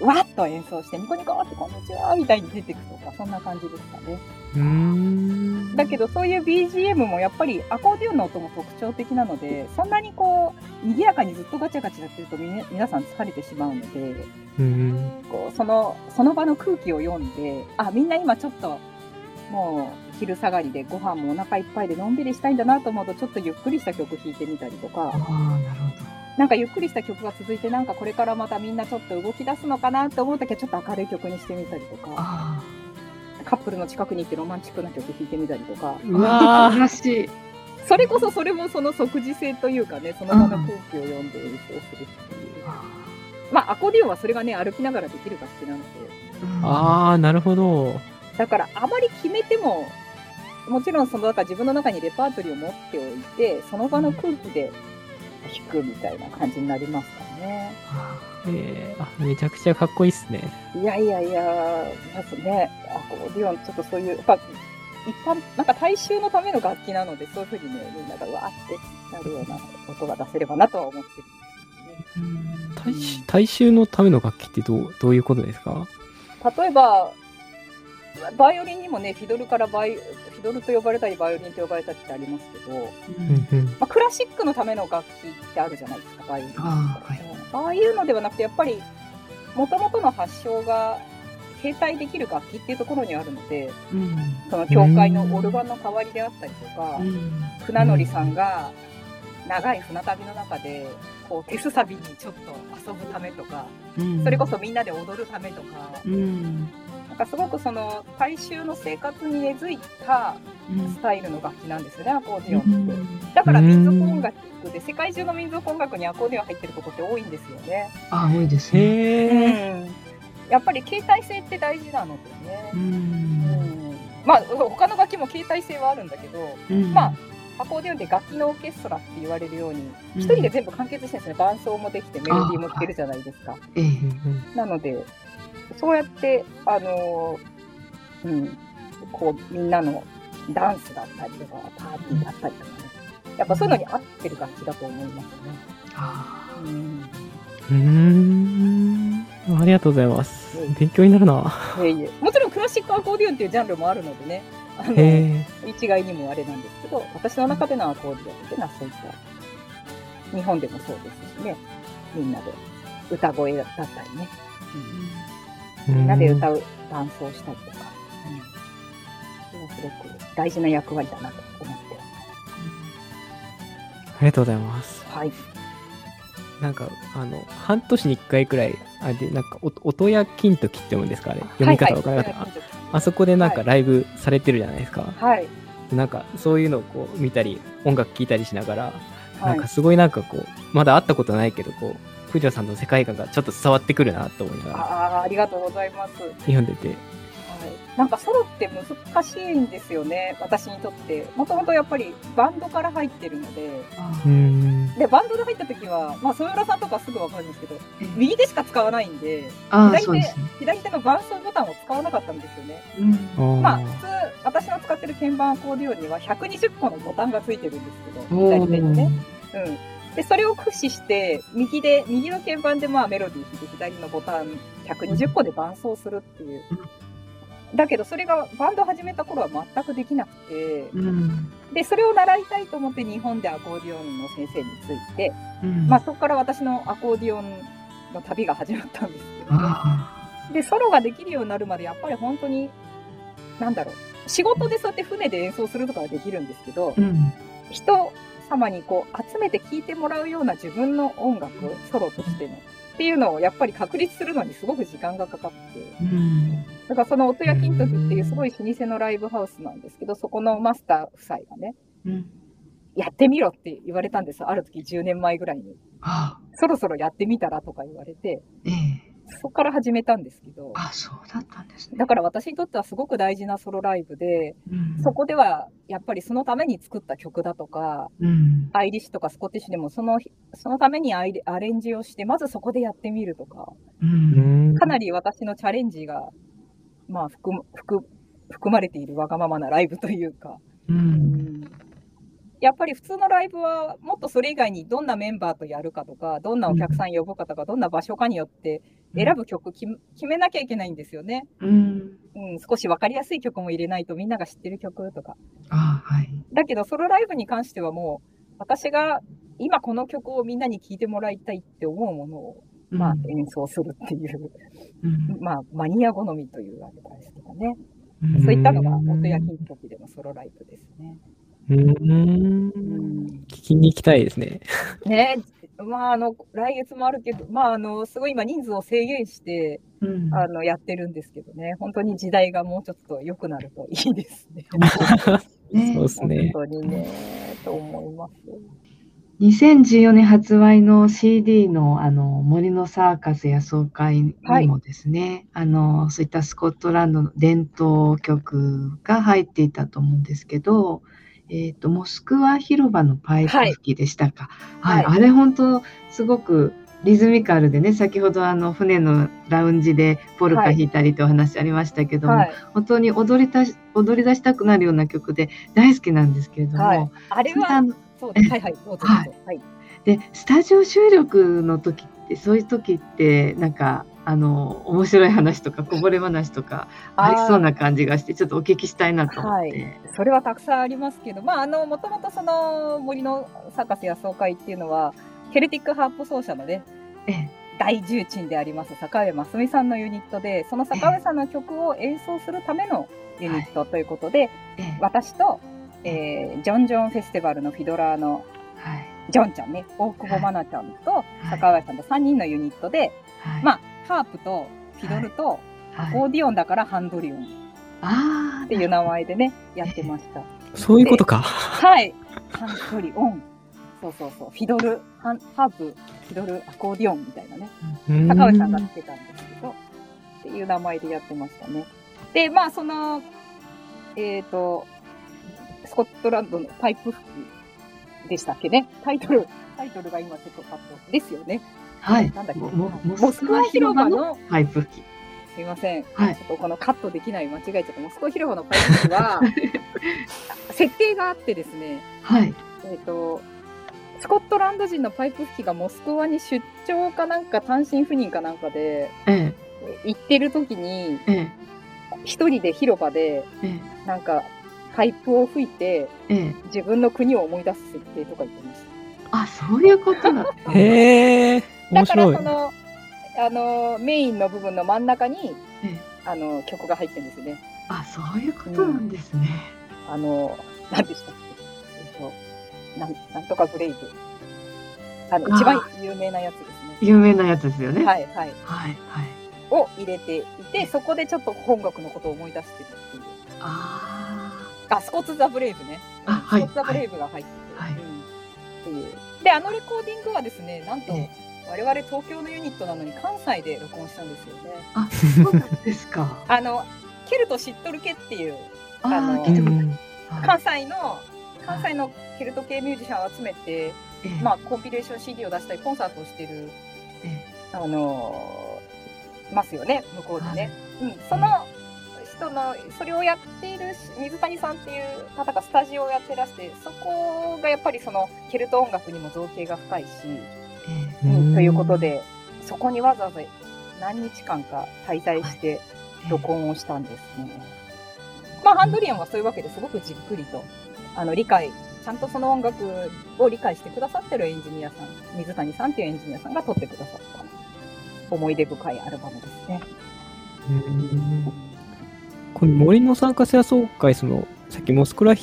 わっと演奏して、ニコニコってこんにちはみたいに出てくとか、そんな感じですかね。うんだけど、そういう BGM もやっぱりアコーディオンの音も特徴的なので、そんなにこう、賑やかにずっとガチャガチャやってるとみ皆さん疲れてしまうので、うんこうその、その場の空気を読んで、あ、みんな今ちょっと、もう昼下がりでご飯もお腹いっぱいでのんびりしたいんだなと思うと、ちょっとゆっくりした曲弾いてみたりとか。ああ、なるほど。なんかゆっくりした曲が続いて、なんかこれからまたみんなちょっと動き出すのかなって思うときはちょっと明るい曲にしてみたりとか、カップルの近くに行ってロマンチックな曲弾いてみたりとか。うわー、しい。それこそそれもその即時性というかね、その場の空気を読んで演奏するっていう。まあ、アコーディオンはそれがね、歩きながらできる楽器なので。ああ、なるほど。だから、あまり決めても、もちろんその、だから自分の中にレパートリーを持っておいて、その場の空気で弾くみたいな感じになりますかね。えー、あめちゃくちゃかっこいいっすね。いやいやいや、まずね、アコーディオン、ちょっとそういう、やっぱ一般、なんか大衆のための楽器なので、そういうふうにね、みんながわーってなるような音が出せればなとは思ってるんですけどね。大大衆のための楽器ってどうどういうことですか？例えば、バイオリンにもね、フィドルからバイ、フィドルと呼ばれたり、バイオリンと呼ばれたりってありますけど、まあ、クラシックのための楽器ってあるじゃないですか、バイオリンあ,、はい、ああいうのではなくて、やっぱり、もともとの発祥が、携帯できる楽器っていうところにあるので、うん、その教会のオルガンの代わりであったりとか、うん、船乗さんが長い船旅の中でこう手すさびにちょっと遊ぶためとか、うん、それこそみんなで踊るためとか、うん、なんかすごくその大衆の生活に根付いたスタイルの楽器なんですよね、アコーディオンって。だから民族音楽で世界中の民族音楽にアコーディオン入ってることって多いんですよね。あ多いですね。やっぱり携帯性って大事なのでね。うん。まあ他の楽器も携帯性はあるんだけど、まあアコーディオンで楽器のオーケストラって言われるように一、人で全部完結してるんですね。伴奏もできてメロディーも聴けるじゃないですか。なのでそうやってあのうんこうみんなのダンスだったりとかパーティーだったりとかねやっぱそういうのに合ってる楽器だと思いますね。うん、うんありがとうございます。勉強になるな。いえいえ。もちろんクラシックアコーディオンっていうジャンルもあるのでね、あの一概にもあれなんですけど、私の中でのアコーディオンっていうのはそういった、日本でもそうですしね、みんなで歌声だったりね、うん、みんなで歌う、伴奏したりとか、うん、それはすごく大事な役割だなと思ってありがとうございます。はい。なんか、あの、半年に1回くらい、あれで、なんか、音や金時って読むんですかあれ。読み方わからなかった。はいはい、あそこでなんかライブされてるじゃないですか。はい。なんか、そういうのをこう見たり、音楽聴いたりしながら、なんかすごいなんかこう、まだ会ったことないけど、こう、藤田さんの世界観がちょっと伝わってくるなと思いながら。ああ、ありがとうございます。読んでて。なんかソロって難しいんですよね、私にとって。もともとやっぱりバンドから入ってるので、で、バンドで入った時は、まあ、添浦さんとかすぐわかるんですけど、右手しか使わないんで、左手、左手の伴奏ボタンを使わなかったんですよね。うん、まあ、普通、私の使ってる鍵盤アコーディオンには120個のボタンがついてるんですけど、左手にね。うん。で、それを駆使して、右で、右の鍵盤でまあメロディー弾いて、左のボタン120個で伴奏するっていう。だけどそれがバンド始めた頃は全くできなくて、うん、でそれを習いたいと思って日本でアコーディオンの先生について、うん、まあ、そこから私のアコーディオンの旅が始まったんですけど、ね、でソロができるようになるまでやっぱり本当になんだろう仕事でそうやって船で演奏するとかはできるんですけど、うん、人様にこう集めて聴いてもらうような自分の音楽ソロとしてのっていうのをやっぱり確立するのにすごく時間がかかって、うん、だからその音や金時っていうすごい老舗のライブハウスなんですけど、そこのマスター夫妻がね、うん、やってみろって言われたんですある時10年前ぐらいに。そろそろやってみたらとか言われて、ええそこから始めたんですけど。あ、そうだったんですね。だから私にとってはすごく大事なソロライブで、うん、そこではやっぱりそのために作った曲だとか、うん、アイリッシュとかスコティッシュでもその、そのためにアイアレンジをして、まずそこでやってみるとか、うん、かなり私のチャレンジが、まあ、含含含まれているわがままなライブというか、うんやっぱり普通のライブはもっとそれ以外にどんなメンバーとやるかとか、どんなお客さん呼ぶかとか、どんな場所かによって選ぶ曲決めなきゃいけないんですよね。うん。うん、少し分かりやすい曲も入れないとみんなが知ってる曲とか。あはい。だけど、ソロライブに関してはもう、私が今この曲をみんなに聴いてもらいたいって思うものを、まあ、演奏するっていう、うん、まあ、マニア好みというあれですけどね。うん、そういったのが、音や金曲でのソロライブですね。うん。聞きに行きたいですね。ね まあ、あの、来月もあるけど、まあ、あの、すごい今人数を制限して、うん、あの、やってるんですけどね、本当に時代がもうちょっと良くなるといいですね。そうですね。本当にね、と思います。2014年発売の CD のあの森のサーカス野草会にもですね、はい、あのそういったスコットランドの伝統曲が入っていたと思うんですけど、えっ、ー、と、モスクワ広場のパイプ吹きでしたか？はい。はい、あれ本当すごくリズミカルでね、先ほどあの船のラウンジでポルカ弾いたりとお話ありましたけども、はい、本当に踊りたし踊り出したくなるような曲で大好きなんですけれども、はい、あれはそうです。はいはい。はい。で、スタジオ収録の時ってそういう時ってなんかあの面白い話とかこぼれ話とかありそうな感じがしてちょっとお聞きしたいなと思って、はい、それはたくさんありますけどまああのもともとその森のサーカス野草会っていうのはケルティックハープ奏者のね、ええ、大重鎮であります坂上真清さんのユニットでその坂上さんの曲を演奏するためのユニットということで、ええ、私と、えー、ジョンジョンフェスティバルのフィドラーの、はい。ジョンちゃんね、大久保真奈ちゃんと坂上さんと3人のユニットで、はい、まあ、ハープとフィドルとアコーディオンだからハンドリオンっていう名前でね、やってました。そういうことか。はい。ハンドリオン。そうそうそう。フィドル、ハープ、フィドル、アコーディオンみたいなね。高橋さんがつけたんですけど、っていう名前でやってましたね。で、まあ、その、えっ、ー、と、スコットランドのパイプ吹きでしたっけね。タイトル、タイトルが今ちょっとパッとですよね。はい。なんだっけモモスクワ広場のパイプ吹き。すいません。はい、ちょっとこのカットできない間違えちゃった。モスクワ広場のパイプ吹きは、設定があってですね。はい。えっ、と、スコットランド人のパイプ吹きがモスクワに出張かなんか単身赴任かなんかで、ええ、行ってる時に、ええ、一人で広場で、ええ、なんかパイプを吹いて、ええ、自分の国を思い出す設定とか言ってました。あ、そういうことだ。へえ。だからそのあのメインの部分の真ん中に、ええ、あの曲が入ってるんですよね。あ、そういうことなんですね。うん、あの何でしたっけ、えっと、なんなんとかブレイブ。あの一番有名なやつですね。有名なやつですよね。はいはい。はいはい。を入れていて、そこでちょっと本学のことを思い出してるっていう。ああ。スコッツ・ザ・ブレイブね。あ、はい。スコッツ・ザ・ブレイブが入ってて、はい、うん。っていう。で、あのレコーディングはですね、なんと、我々東京のユニットなのに関西で録音したんですよね。あ、そうなんですか。あの、ケルト知っとるけっていう、あの、関西の、関西のケルト系ミュージシャンを集めて、まあ、コンピレーション CD を出したり、コンサートをしてる、あのますよね、向こうでね。うん、その人の、それをやっている水谷さんっていう方がスタジオをやってらして、そこがやっぱりそのケルト音楽にも造形が深いし、うん、ということで、そこにわざわざ何日間か滞在して録音をしたんですね。まあ、ハンドリアンはそういうわけですごくじっくりと、あの、理解、ちゃんとその音楽を理解してくださってるエンジニアさん、水谷さんっていうエンジニアさんが撮ってくださった思い出深いアルバムですね。この森の参加者総会、その、さっきモスクラ、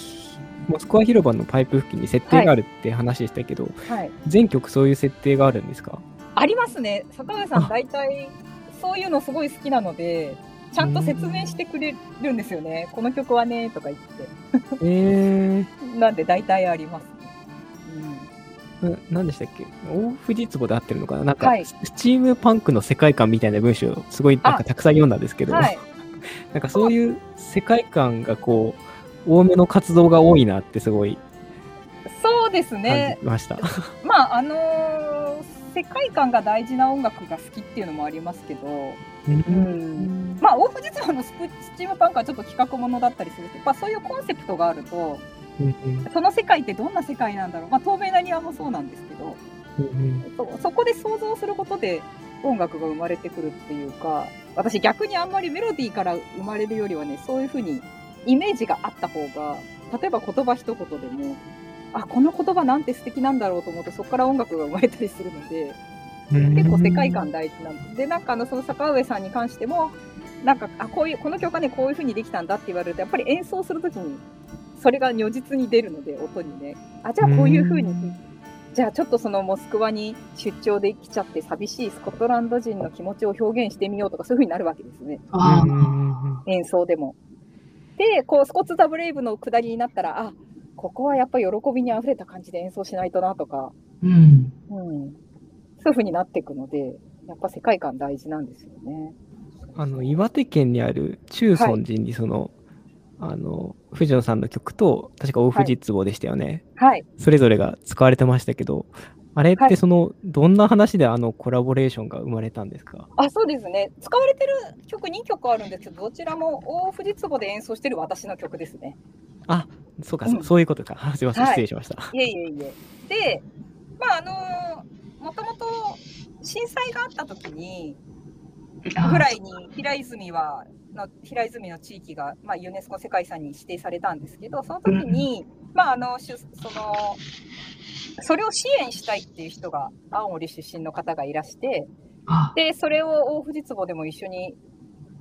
モスクワ広場のパイプ付近に設定があるって話でしたけど、はい、全曲そういう設定があるんですか？ありますね。坂上さん、大体そういうのすごい好きなので、ちゃんと説明してくれるんですよね。この曲はね、とか言って。えー、なんで大体あります。何でしたっけ？大藤壺で合ってるのかな？なんか、はい、スチームパンクの世界観みたいな文章すごいなんかたくさん読んだんですけど、はい、なんかそういう世界観がこう多めの活動が多いなってすごいそうですね。ましたまああのー、世界観が大事な音楽が好きっていうのもありますけど、うん、まあ大藤壺のスチームパンクはちょっと企画ものだったりするけど、まあ、そういうコンセプトがあるとその世界ってどんな世界なんだろう、まあ、透明な庭もそうなんですけど、そそこで想像することで音楽が生まれてくるっていうか私逆にあんまりメロディーから生まれるよりはねそういうふうにイメージがあった方が例えば言葉一言でもあこの言葉なんて素敵なんだろうと思うとそこから音楽が生まれたりするので結構世界観大事なんですでなんかあのその坂上さんに関してもなんかあこういうこの曲はねこういうふうにできたんだって言われるとやっぱり演奏するときにそれが如実に出るので、音にね。あ、じゃあこういう風に、じゃあちょっとそのモスクワに出張で来ちゃって寂しいスコットランド人の気持ちを表現してみようとかそういう風になるわけですね。演奏でも。で、こうスコッツ・ザ・ブレイブの下りになったら、あ、ここはやっぱり喜びに溢れた感じで演奏しないとなとか、うん。うん、そういう風になっていくので、やっぱ世界観大事なんですよね。あの、岩手県にある中尊寺にその、はいあの、藤野さんの曲と、確か大藤壺でしたよね。はい。それぞれが使われてましたけど、あれってその、はい、どんな話であのコラボレーションが生まれたんですか？あ、そうですね。使われてる曲2曲あるんですけど、どちらも大藤壺で演奏してる私の曲ですね。あ、そうか、うん、そういうことか。すみません、失礼しました。いえいえいえ。で、まあ、あのー、もともと震災があった時に、ぐらいに平泉はの平泉の地域が、まあ、ユネスコ世界遺産に指定されたんですけどその時に、まあ、あのそのそれを支援したいっていう人が青森出身の方がいらしてでそれを大藤壺でも一緒に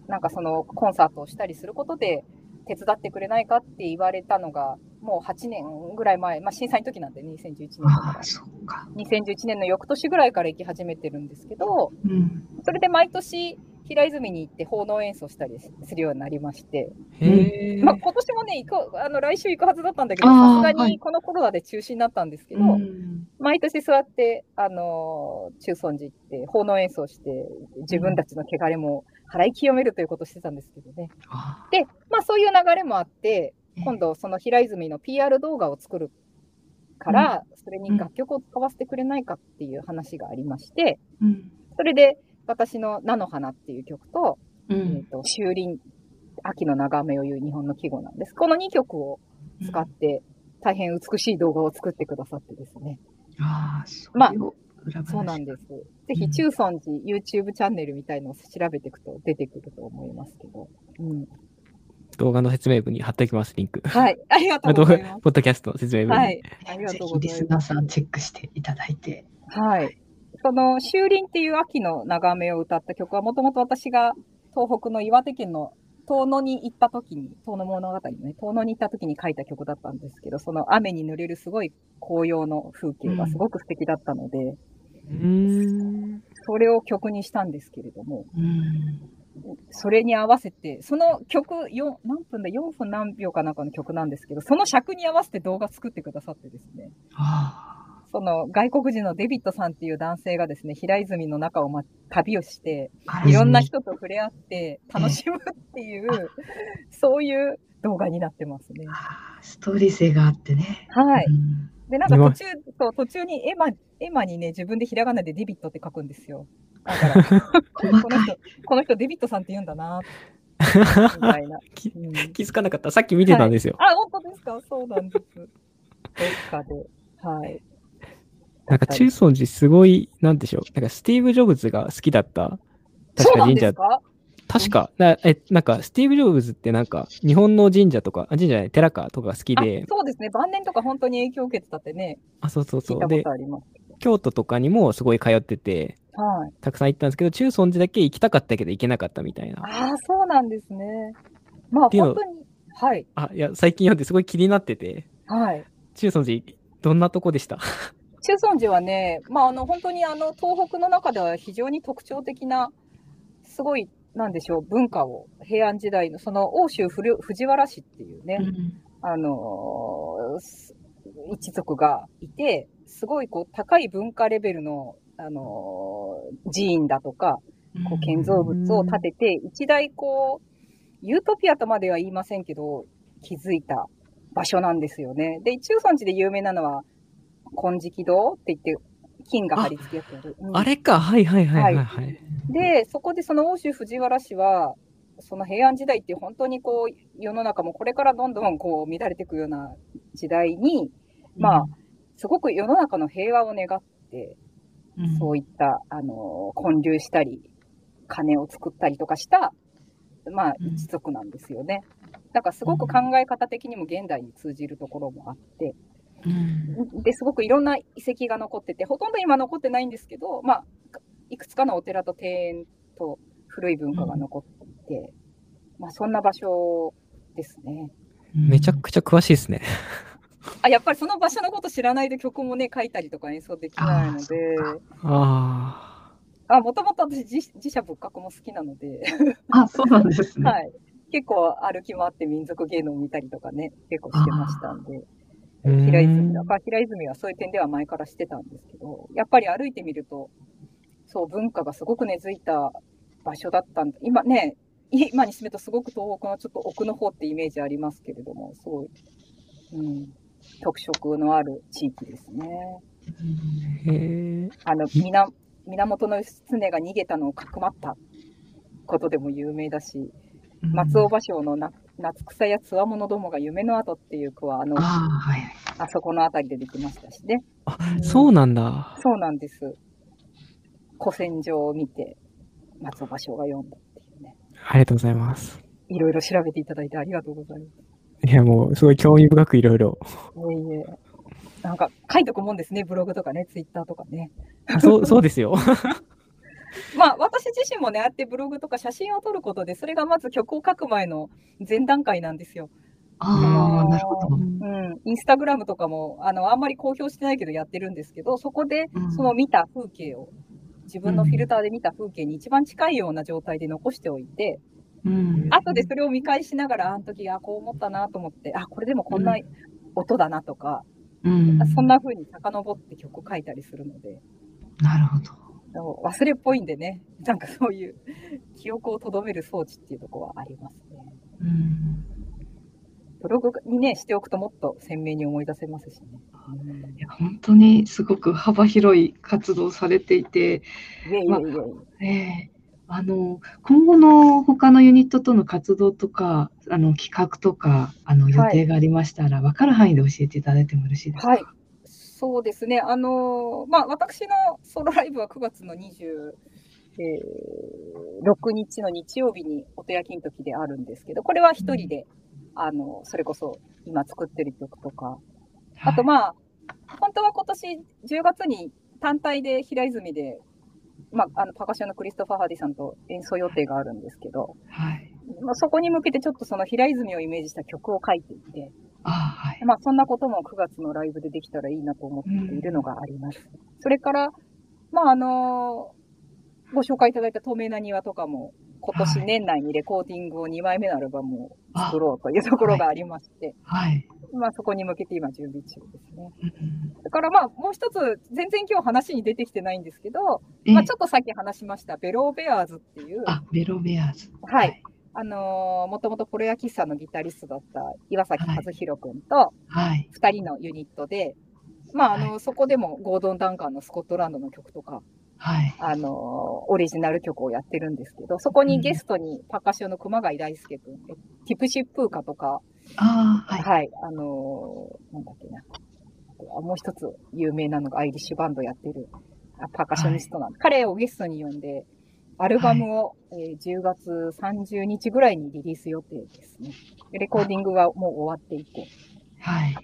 なんかそのコンサートをしたりすることで手伝ってくれないかって言われたのがもう8年ぐらい前、まあ、震災の時なんで、2011年だか。ら。そうか。2011年の翌年ぐらいから行き始めてるんですけど、うん、それで毎年、平泉に行って奉納演奏したりするようになりまして、まあ、今年もね行くあの来週行くはずだったんだけどさすがにこのコロナで中止になったんですけど、はい、毎年座ってあの中尊寺行って奉納演奏して自分たちの汚れも払い清めるということをしてたんですけどね。で、まあ、そういう流れもあって今度その平泉の PR 動画を作るから、それに楽曲を使わせてくれないかっていう話がありまして、それで私の菜の花っていう曲と、うん、えっ、ー、と、秋林、秋の眺めを言う日本の季語なんです。この2曲を使って、大変美しい動画を作ってくださってですね。ああ、そうまあ、そうなんです。ぜひ、中尊寺 YouTube チャンネルみたいのを調べていくと出てくると思いますけど。うん。動画の説明文に貼っておきます、リンク。はい。ありがとうございます。ポッドキャストの説明文はい。ありがとうございます。リスナーさんチェックしていただいて。はい。その、秋林っていう秋の眺めを歌った曲は、もともと私が東北の岩手県の遠野に行った時に、遠野物語のね、遠野に行った時に書いた曲だったんですけど、その雨に濡れるすごい紅葉の風景がすごく素敵だったので、うん、それを曲にしたんですけれども、それに合わせて、その曲、4何分で4分何秒かなんかの曲なんですけど、その尺に合わせて動画作ってくださってですね。はあその外国人のデビットさんっていう男性がですね、平泉の中を、ま、旅をして、いろんな人と触れ合って楽しむっていう、そういう動画になってますね。ストーリー性があってね。はい。で、なんか途中、そう、途中にエマ、エマにね、自分でひらがなでデビットって書くんですよ。だから、この人、この人デビットさんって言うんだな みたいな、気づかなかった。さっき見てたんですよ。はい、あ、本当ですか？そうなんです。どっかで。はい。なんか中尊寺すごい、なんでしょう。なんかスティーブ・ジョブズが好きだった。確か神社。確か、なえ、なんか、スティーブ・ジョブズってなんか、日本の神社とか、あ神社じゃない、寺かとか好きで。そうですね。晩年とか本当に影響を受けてたってね。あ、そうそうそう。で、京都とかにもすごい通ってて、はい、たくさん行ったんですけど、中尊寺だけ行きたかったけど行けなかったみたいな。ああ、そうなんですね。まあ、本当に。はい。あ、いや、最近読んですごい気になってて。はい。中尊寺、どんなとこでした？中尊寺はね、まあ、あの本当にあの東北の中では非常に特徴的な、すごい、なんでしょう、文化を平安時代の、その奥州藤原氏っていうね、うん、あの一族がいて、すごいこう高い文化レベルの、あの寺院だとか、こう建造物を建てて、一大こう、ユートピアとまでは言いませんけど、築いた場所なんですよね。で、中尊寺で有名なのは、金色堂って言って、金が貼り付けてる。あれか、はいはいはいはい、はい、で、そこでその欧州藤原氏は、その平安時代って本当にこう、世の中もこれからどんどんこう乱れていくような時代に、まあ、すごく世の中の平和を願って、うん、そういった、あの、建立したり、金を作ったりとかした、まあ、一族なんですよね。だからすごく考え方的にも現代に通じるところもあって、ですごくいろんな遺跡が残っててほとんど今残ってないんですけど、まあ、いくつかのお寺と庭園と古い文化が残って、うん、まあ、そんな場所ですね。めちゃくちゃ詳しいですね。あやっぱりその場所のこと知らないで曲もね書いたりとか演奏できないので。ああ。もともと私自自社仏閣も好きなのであ、そうなんですね。はい。結構歩き回って民族芸能を見たりとかね、結構してましたんで。平泉だから平泉はそういう点では前からしてたんですけど、やっぱり歩いてみると、そう、文化がすごく根付いた場所だったんだ。今ね、今にしてみるとすごく東北のちょっと奥の方ってイメージありますけれども、すごい、うん、特色のある地域ですね。へあの、源義経が逃げたのをかくまったことでも有名だし、松尾芭蕉のな夏草やつわものどもが夢の後っていう句は、あの、あはい、あそこの辺りでできましたしね。あ、そうなんだ。そうなんです。古戦場を見て、松尾芭蕉が読んだっていうね。ありがとうございます。いろいろ調べていただいてありがとうございます。いや、もう、すごい興味深くいろいろ。いえいえ。なんか、書いとくもんですね、ブログとかね、ツイッターとかね。そう、そうですよ。まあ、私自身もね、あってブログとか写真を撮ることで、それがまず曲を書く前の前段階なんですよ。ああ、なるほど。うん。インスタグラムとかも、あの、あんまり公表してないけどやってるんですけど、そこで、その見た風景を、自分のフィルターで見た風景に一番近いような状態で残しておいて、うん、後でそれを見返しながら、あの時、あ、こう思ったなと思って、あ、これでもこんな音だなとか、うん、そんな風に遡って曲書いたりするので。なるほど。忘れっぽいんでね、なんかそういう記憶を留める装置っていうところはありますね。うん。ブログにね、しておくともっと鮮明に思い出せますしね。いや本当にすごく幅広い活動されていて、まあ、えーあの今後の他のユニットとの活動とか、あの企画とか、あの予定がありましたら、はい、分かる範囲で教えていただいてもよろしいですか？はい、そうですね。あのまあ、私のソロライブは9月の26日の日曜日にお手焼きの時であるんですけど、これは一人で、うん、あの、それこそ今作ってる曲とか、あとまあ、本当は今年10月に単体で平泉で、まあ、あの、パカションのクリストファー・ハディさんと演奏予定があるんですけど、はい。まあ、そこに向けてちょっとその平泉をイメージした曲を書いていて、あはい。まあ、そんなことも9月のライブでできたらいいなと思っているのがあります。うん、それから、まあ、あのー、ご紹介いただいた透明な庭とかも、今年年内にレコーディングを2枚目のアルバムを作ろうというところがありまして、はい。まあ、そこに向けて今準備中ですね。だからまあ、もう一つ、全然今日話に出てきてないんですけど、まあ、ちょっとさっき話しました、ベローベアーズっていう。あ、ベローベアーズ。はい。あのー、もともとプロ野喫茶のギタリストだった岩崎和弘君と、二人のユニットで、まあ、あの、はい、そこでもゴードン・ダンカンのスコットランドの曲とか、はい、あのー、オリジナル曲をやってるんですけど、そこにゲストにパカシオの熊谷大輔君、ティプシップーカとか、あはい、はい、あのー、なんだっけな。もう一つ有名なのがアイリッシュバンドやってるパーカッショニストなんで、はい、彼をゲストに呼んで、アルバムを、はい、えー、10月30日ぐらいにリリース予定ですね。レコーディングはもう終わっていて。はい。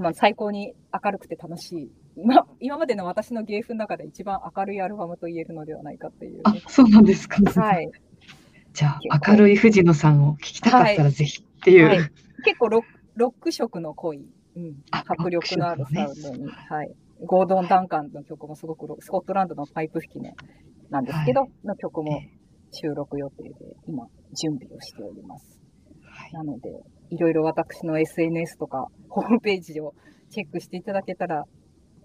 まあ、最高に明るくて楽しい。今、今までの私の芸風の中で一番明るいアルバムと言えるのではないかっていう、ね、あ、そうなんですか、はい。じゃあ、明るい藤野さんを聞きたかったらぜひっていう。はい、結構ロック色の濃い、うん、迫力のあるサウンドに、ね、はい。ゴードン・ダンカンの曲もすごくスコットランドのパイプ弾きのなんですけど、はい、の曲も収録予定で今準備をしております。はい、なので、いろいろ私の SNS とか ホームページをチェックしていただけたら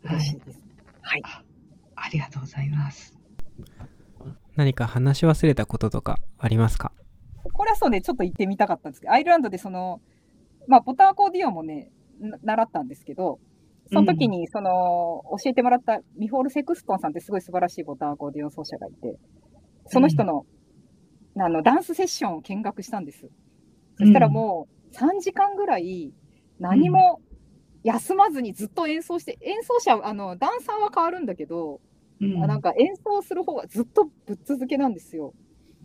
嬉しいです。はい。はい、ありがとうございます。何か話し忘れたこととかありますか？これはそうね、ちょっと行ってみたかったんですけど、アイルランドでその、まあ、ボタンアコーディオンもね、習ったんですけど、その時に、その、教えてもらったミホール・セクストンさんってすごい素晴らしいボタンアコーディオン奏者がいて、その人の、うん、あの、ダンスセッションを見学したんです。そしたらもう、3時間ぐらい、何も休まずにずっと演奏して、演奏者、あの、ダンサーは変わるんだけど、うん、なんか演奏する方がずっとぶっ続けなんですよ。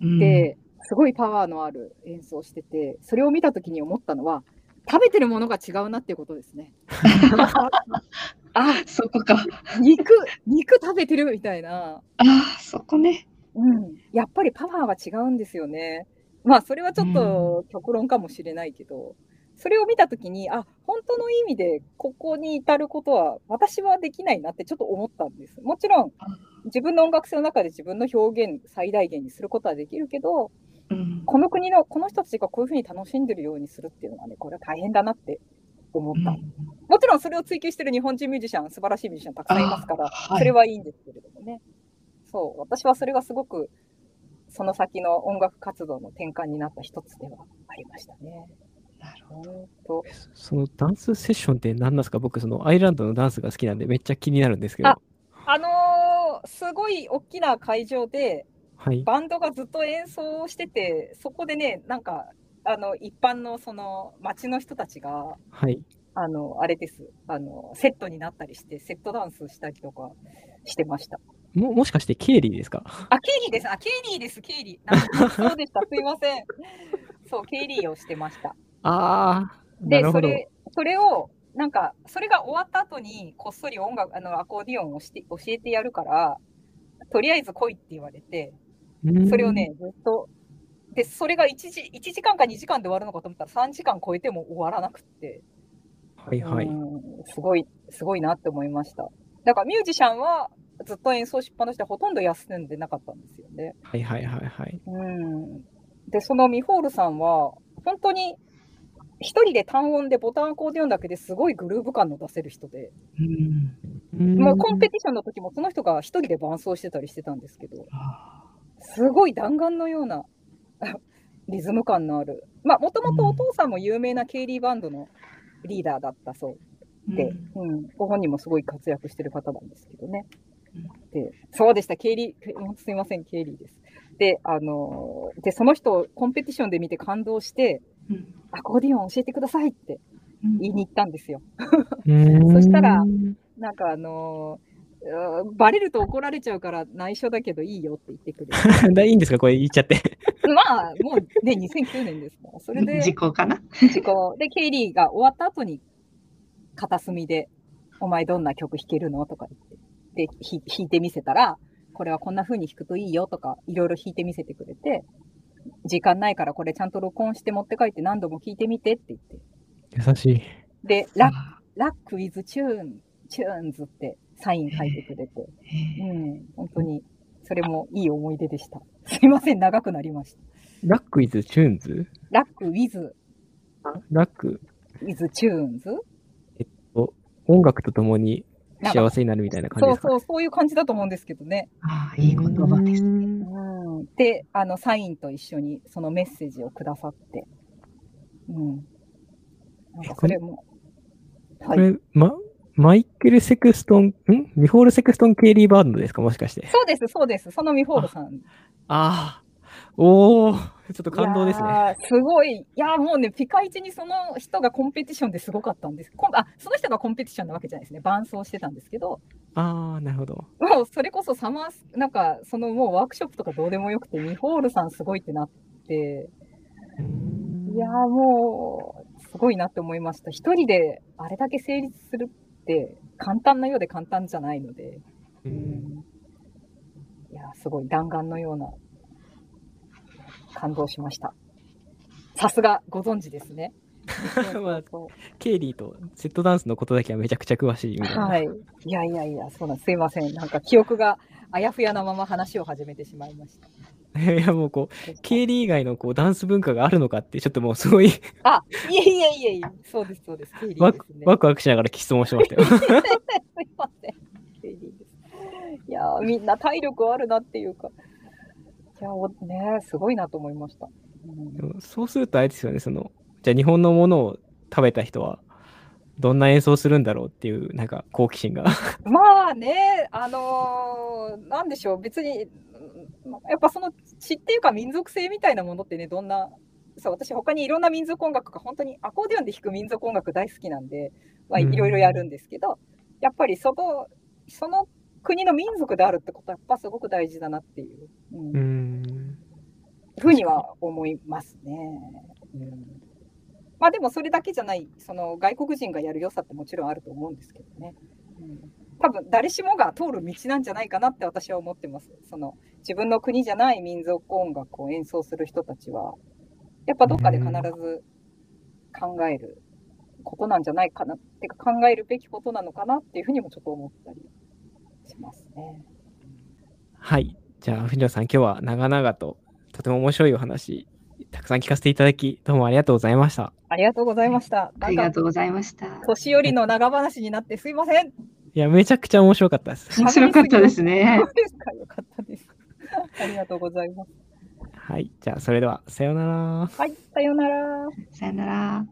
うん、で、すごいパワーのある演奏してて、それを見た時に思ったのは、食べてるものが違うなっていうことですね。あ、そこか。肉、肉食べてるみたいな。あ、そこね。うん。やっぱりパワーは違うんですよね。まあ、それはちょっと極論かもしれないけど、うん、それを見たときに、あ、本当の意味でここに至ることは私はできないなってちょっと思ったんです。もちろん、自分の音楽性の中で自分の表現最大限にすることはできるけど、うん、この国のこの人たちがこういうふうに楽しんでるようにするっていうのはね、これは大変だなって思った。うん、もちろんそれを追求してる日本人ミュージシャン、素晴らしいミュージシャンたくさんいますから、はい、それはいいんですけれどもね。そう、私はそれがすごく、その先の音楽活動の転換になった一つではありましたね。なるほど。そのダンスセッションって何なんですか？僕、そのアイルランドのダンスが好きなんでめっちゃ気になるんですけど。あ、あのー、すごい大きな会場で、はい、バンドがずっと演奏してて、そこでね、なんか、あの、一般のその街の人たちが、はい。あの、あれです。あの、セットになったりして、セットダンスしたりとかしてました。も、もしかしてケイリーですか？あ、ケイリーです。あ、ケイリーです、ケイリー。そうでした。すいません。そう、ケイリーをしてました。ああ。で、それ、それを、なんか、それが終わった後に、こっそり音楽、あの、アコーディオンをして、教えてやるから、とりあえず来いって言われて、それをね、ずっとで、それが1時 ,1 時間か2時間で終わるのかと思ったら3時間超えても終わらなくて。はいはい。すごい、すごいなって思いました。だからミュージシャンはずっと演奏しっぱなしでほとんど休んでなかったんですよね。はいはいはいはい。うん。で、そのミホールさんは、本当に一人で単音でボタンアコーディオンだけですごいグルーヴ感の出せる人で、うん、もうコンペティションの時もその人が一人で伴奏してたりしてたんですけど、すごい弾丸のような リズム感のある、まあもともとお父さんも有名なケイリーバンドのリーダーだったそうで、うん、うん、ご本人もすごい活躍してる方なんですけどね。で、そうでした、ケイリー、すみません、ケイリーです。で、あので、その人をコンペティションで見て感動して、うん、アコーディオン教えてくださいって言いに行ったんですよ。そしたら、なんかあのー、バレると怒られちゃうから内緒だけどいいよって言ってくれる。いいんですか？これ言っちゃって。まあ、もうね、2009年ですから。それで。時効かな？時効。で、ケイリーが終わった後に、片隅で、お前どんな曲弾けるの？とか言って。で、弾いてみせたら、これはこんな風に弾くといいよとか、いろいろ弾いてみせてくれて、時間ないからこれちゃんと録音して持って帰って何度も聴いてみてって言って。優しい。で、ラッ Luck with tune, tunes ってサイン書いてくれて、うん、本当に、それもいい思い出でした。すいません、長くなりました。ラックウィズチューンズラックウィズ。ラック？ウィズチューンズえっと、音楽とともに幸せになるみたいな感じですか、ね、そうそう、そういう感じだと思うんですけどね。ああ、いい言葉ですね。うん。で、あの、サインと一緒にそのメッセージをくださって。うん。なんかそれも。これ、はい、ま、マイケル・セクストン、ん？ミホール・セクストン・ケイリー・バードですか？もしかして。そうです、そうです。そのミホールさん。ああ。おお、ちょっと感動ですね。すごい。いや、もうね、ピカイチにその人がコンペティションですごかったんです。あ、その人がコンペティションなわけじゃないですね。伴奏してたんですけど。ああ、なるほど。もう、それこそサマー、なんか、そのもうワークショップとかどうでもよくて、ミホールさんすごいってなって、いやもう、すごいなって思いました。一人であれだけ成立するって、簡単なようで簡単じゃないので。うん、いやすごい弾丸のような感動しました。さすがご存知ですね。まあ、ケイリーとセットダンスのことだけはめちゃくちゃ詳しいみたいな。はい。いやいやいや、そうなんすいません。なんか記憶があやふやなまま話を始めてしまいました。いやもうこう、ケイリー以外のこうダンス文化があるのかって、ちょっともうすごいあ、いえいえいえいえ、そうですそうです。ケイリーですね、ワクワクしながら質問しましたよ。すいません。ケイリーです。いやみんな体力あるなっていうか。いや、ね、すごいなと思いました。うん、そうするとあれですよね、その、じゃあ日本のものを食べた人は、どんな演奏するんだろうっていう、なんか好奇心が。まあね、あのー、なんでしょう、別に、やっぱその血っていうか民族性みたいなものってね、どんな、そう、私他にいろんな民族音楽が本当にアコーディオンで弾く民族音楽大好きなんで、まあいろいろやるんですけど、うん、やっぱりその、その国の民族であるってことはやっぱすごく大事だなっていう、うん、うん。ふうには思いますね。うんまあでもそれだけじゃない、その外国人がやる良さってもちろんあると思うんですけどね。うん、多分誰しもが通る道なんじゃないかなって私は思ってます。その自分の国じゃない民族音楽を演奏する人たちは、やっぱどっかで必ず考えることなんじゃないかなってか考えるべきことなのかなっていうふうにもちょっと思ったりしますね。はい。じゃあ、藤野さん、今日は長々ととても面白いお話、たくさん聞かせていただき、どうもありがとうございました。ありがとうございました。ありがとうございました。年寄りの長話になってすいません。いや、めちゃくちゃ面白かったです。面白かったですね。よかったです。ありがとうございます。はい。じゃあ、それでは、さようなら。はい。さようなら。さようなら。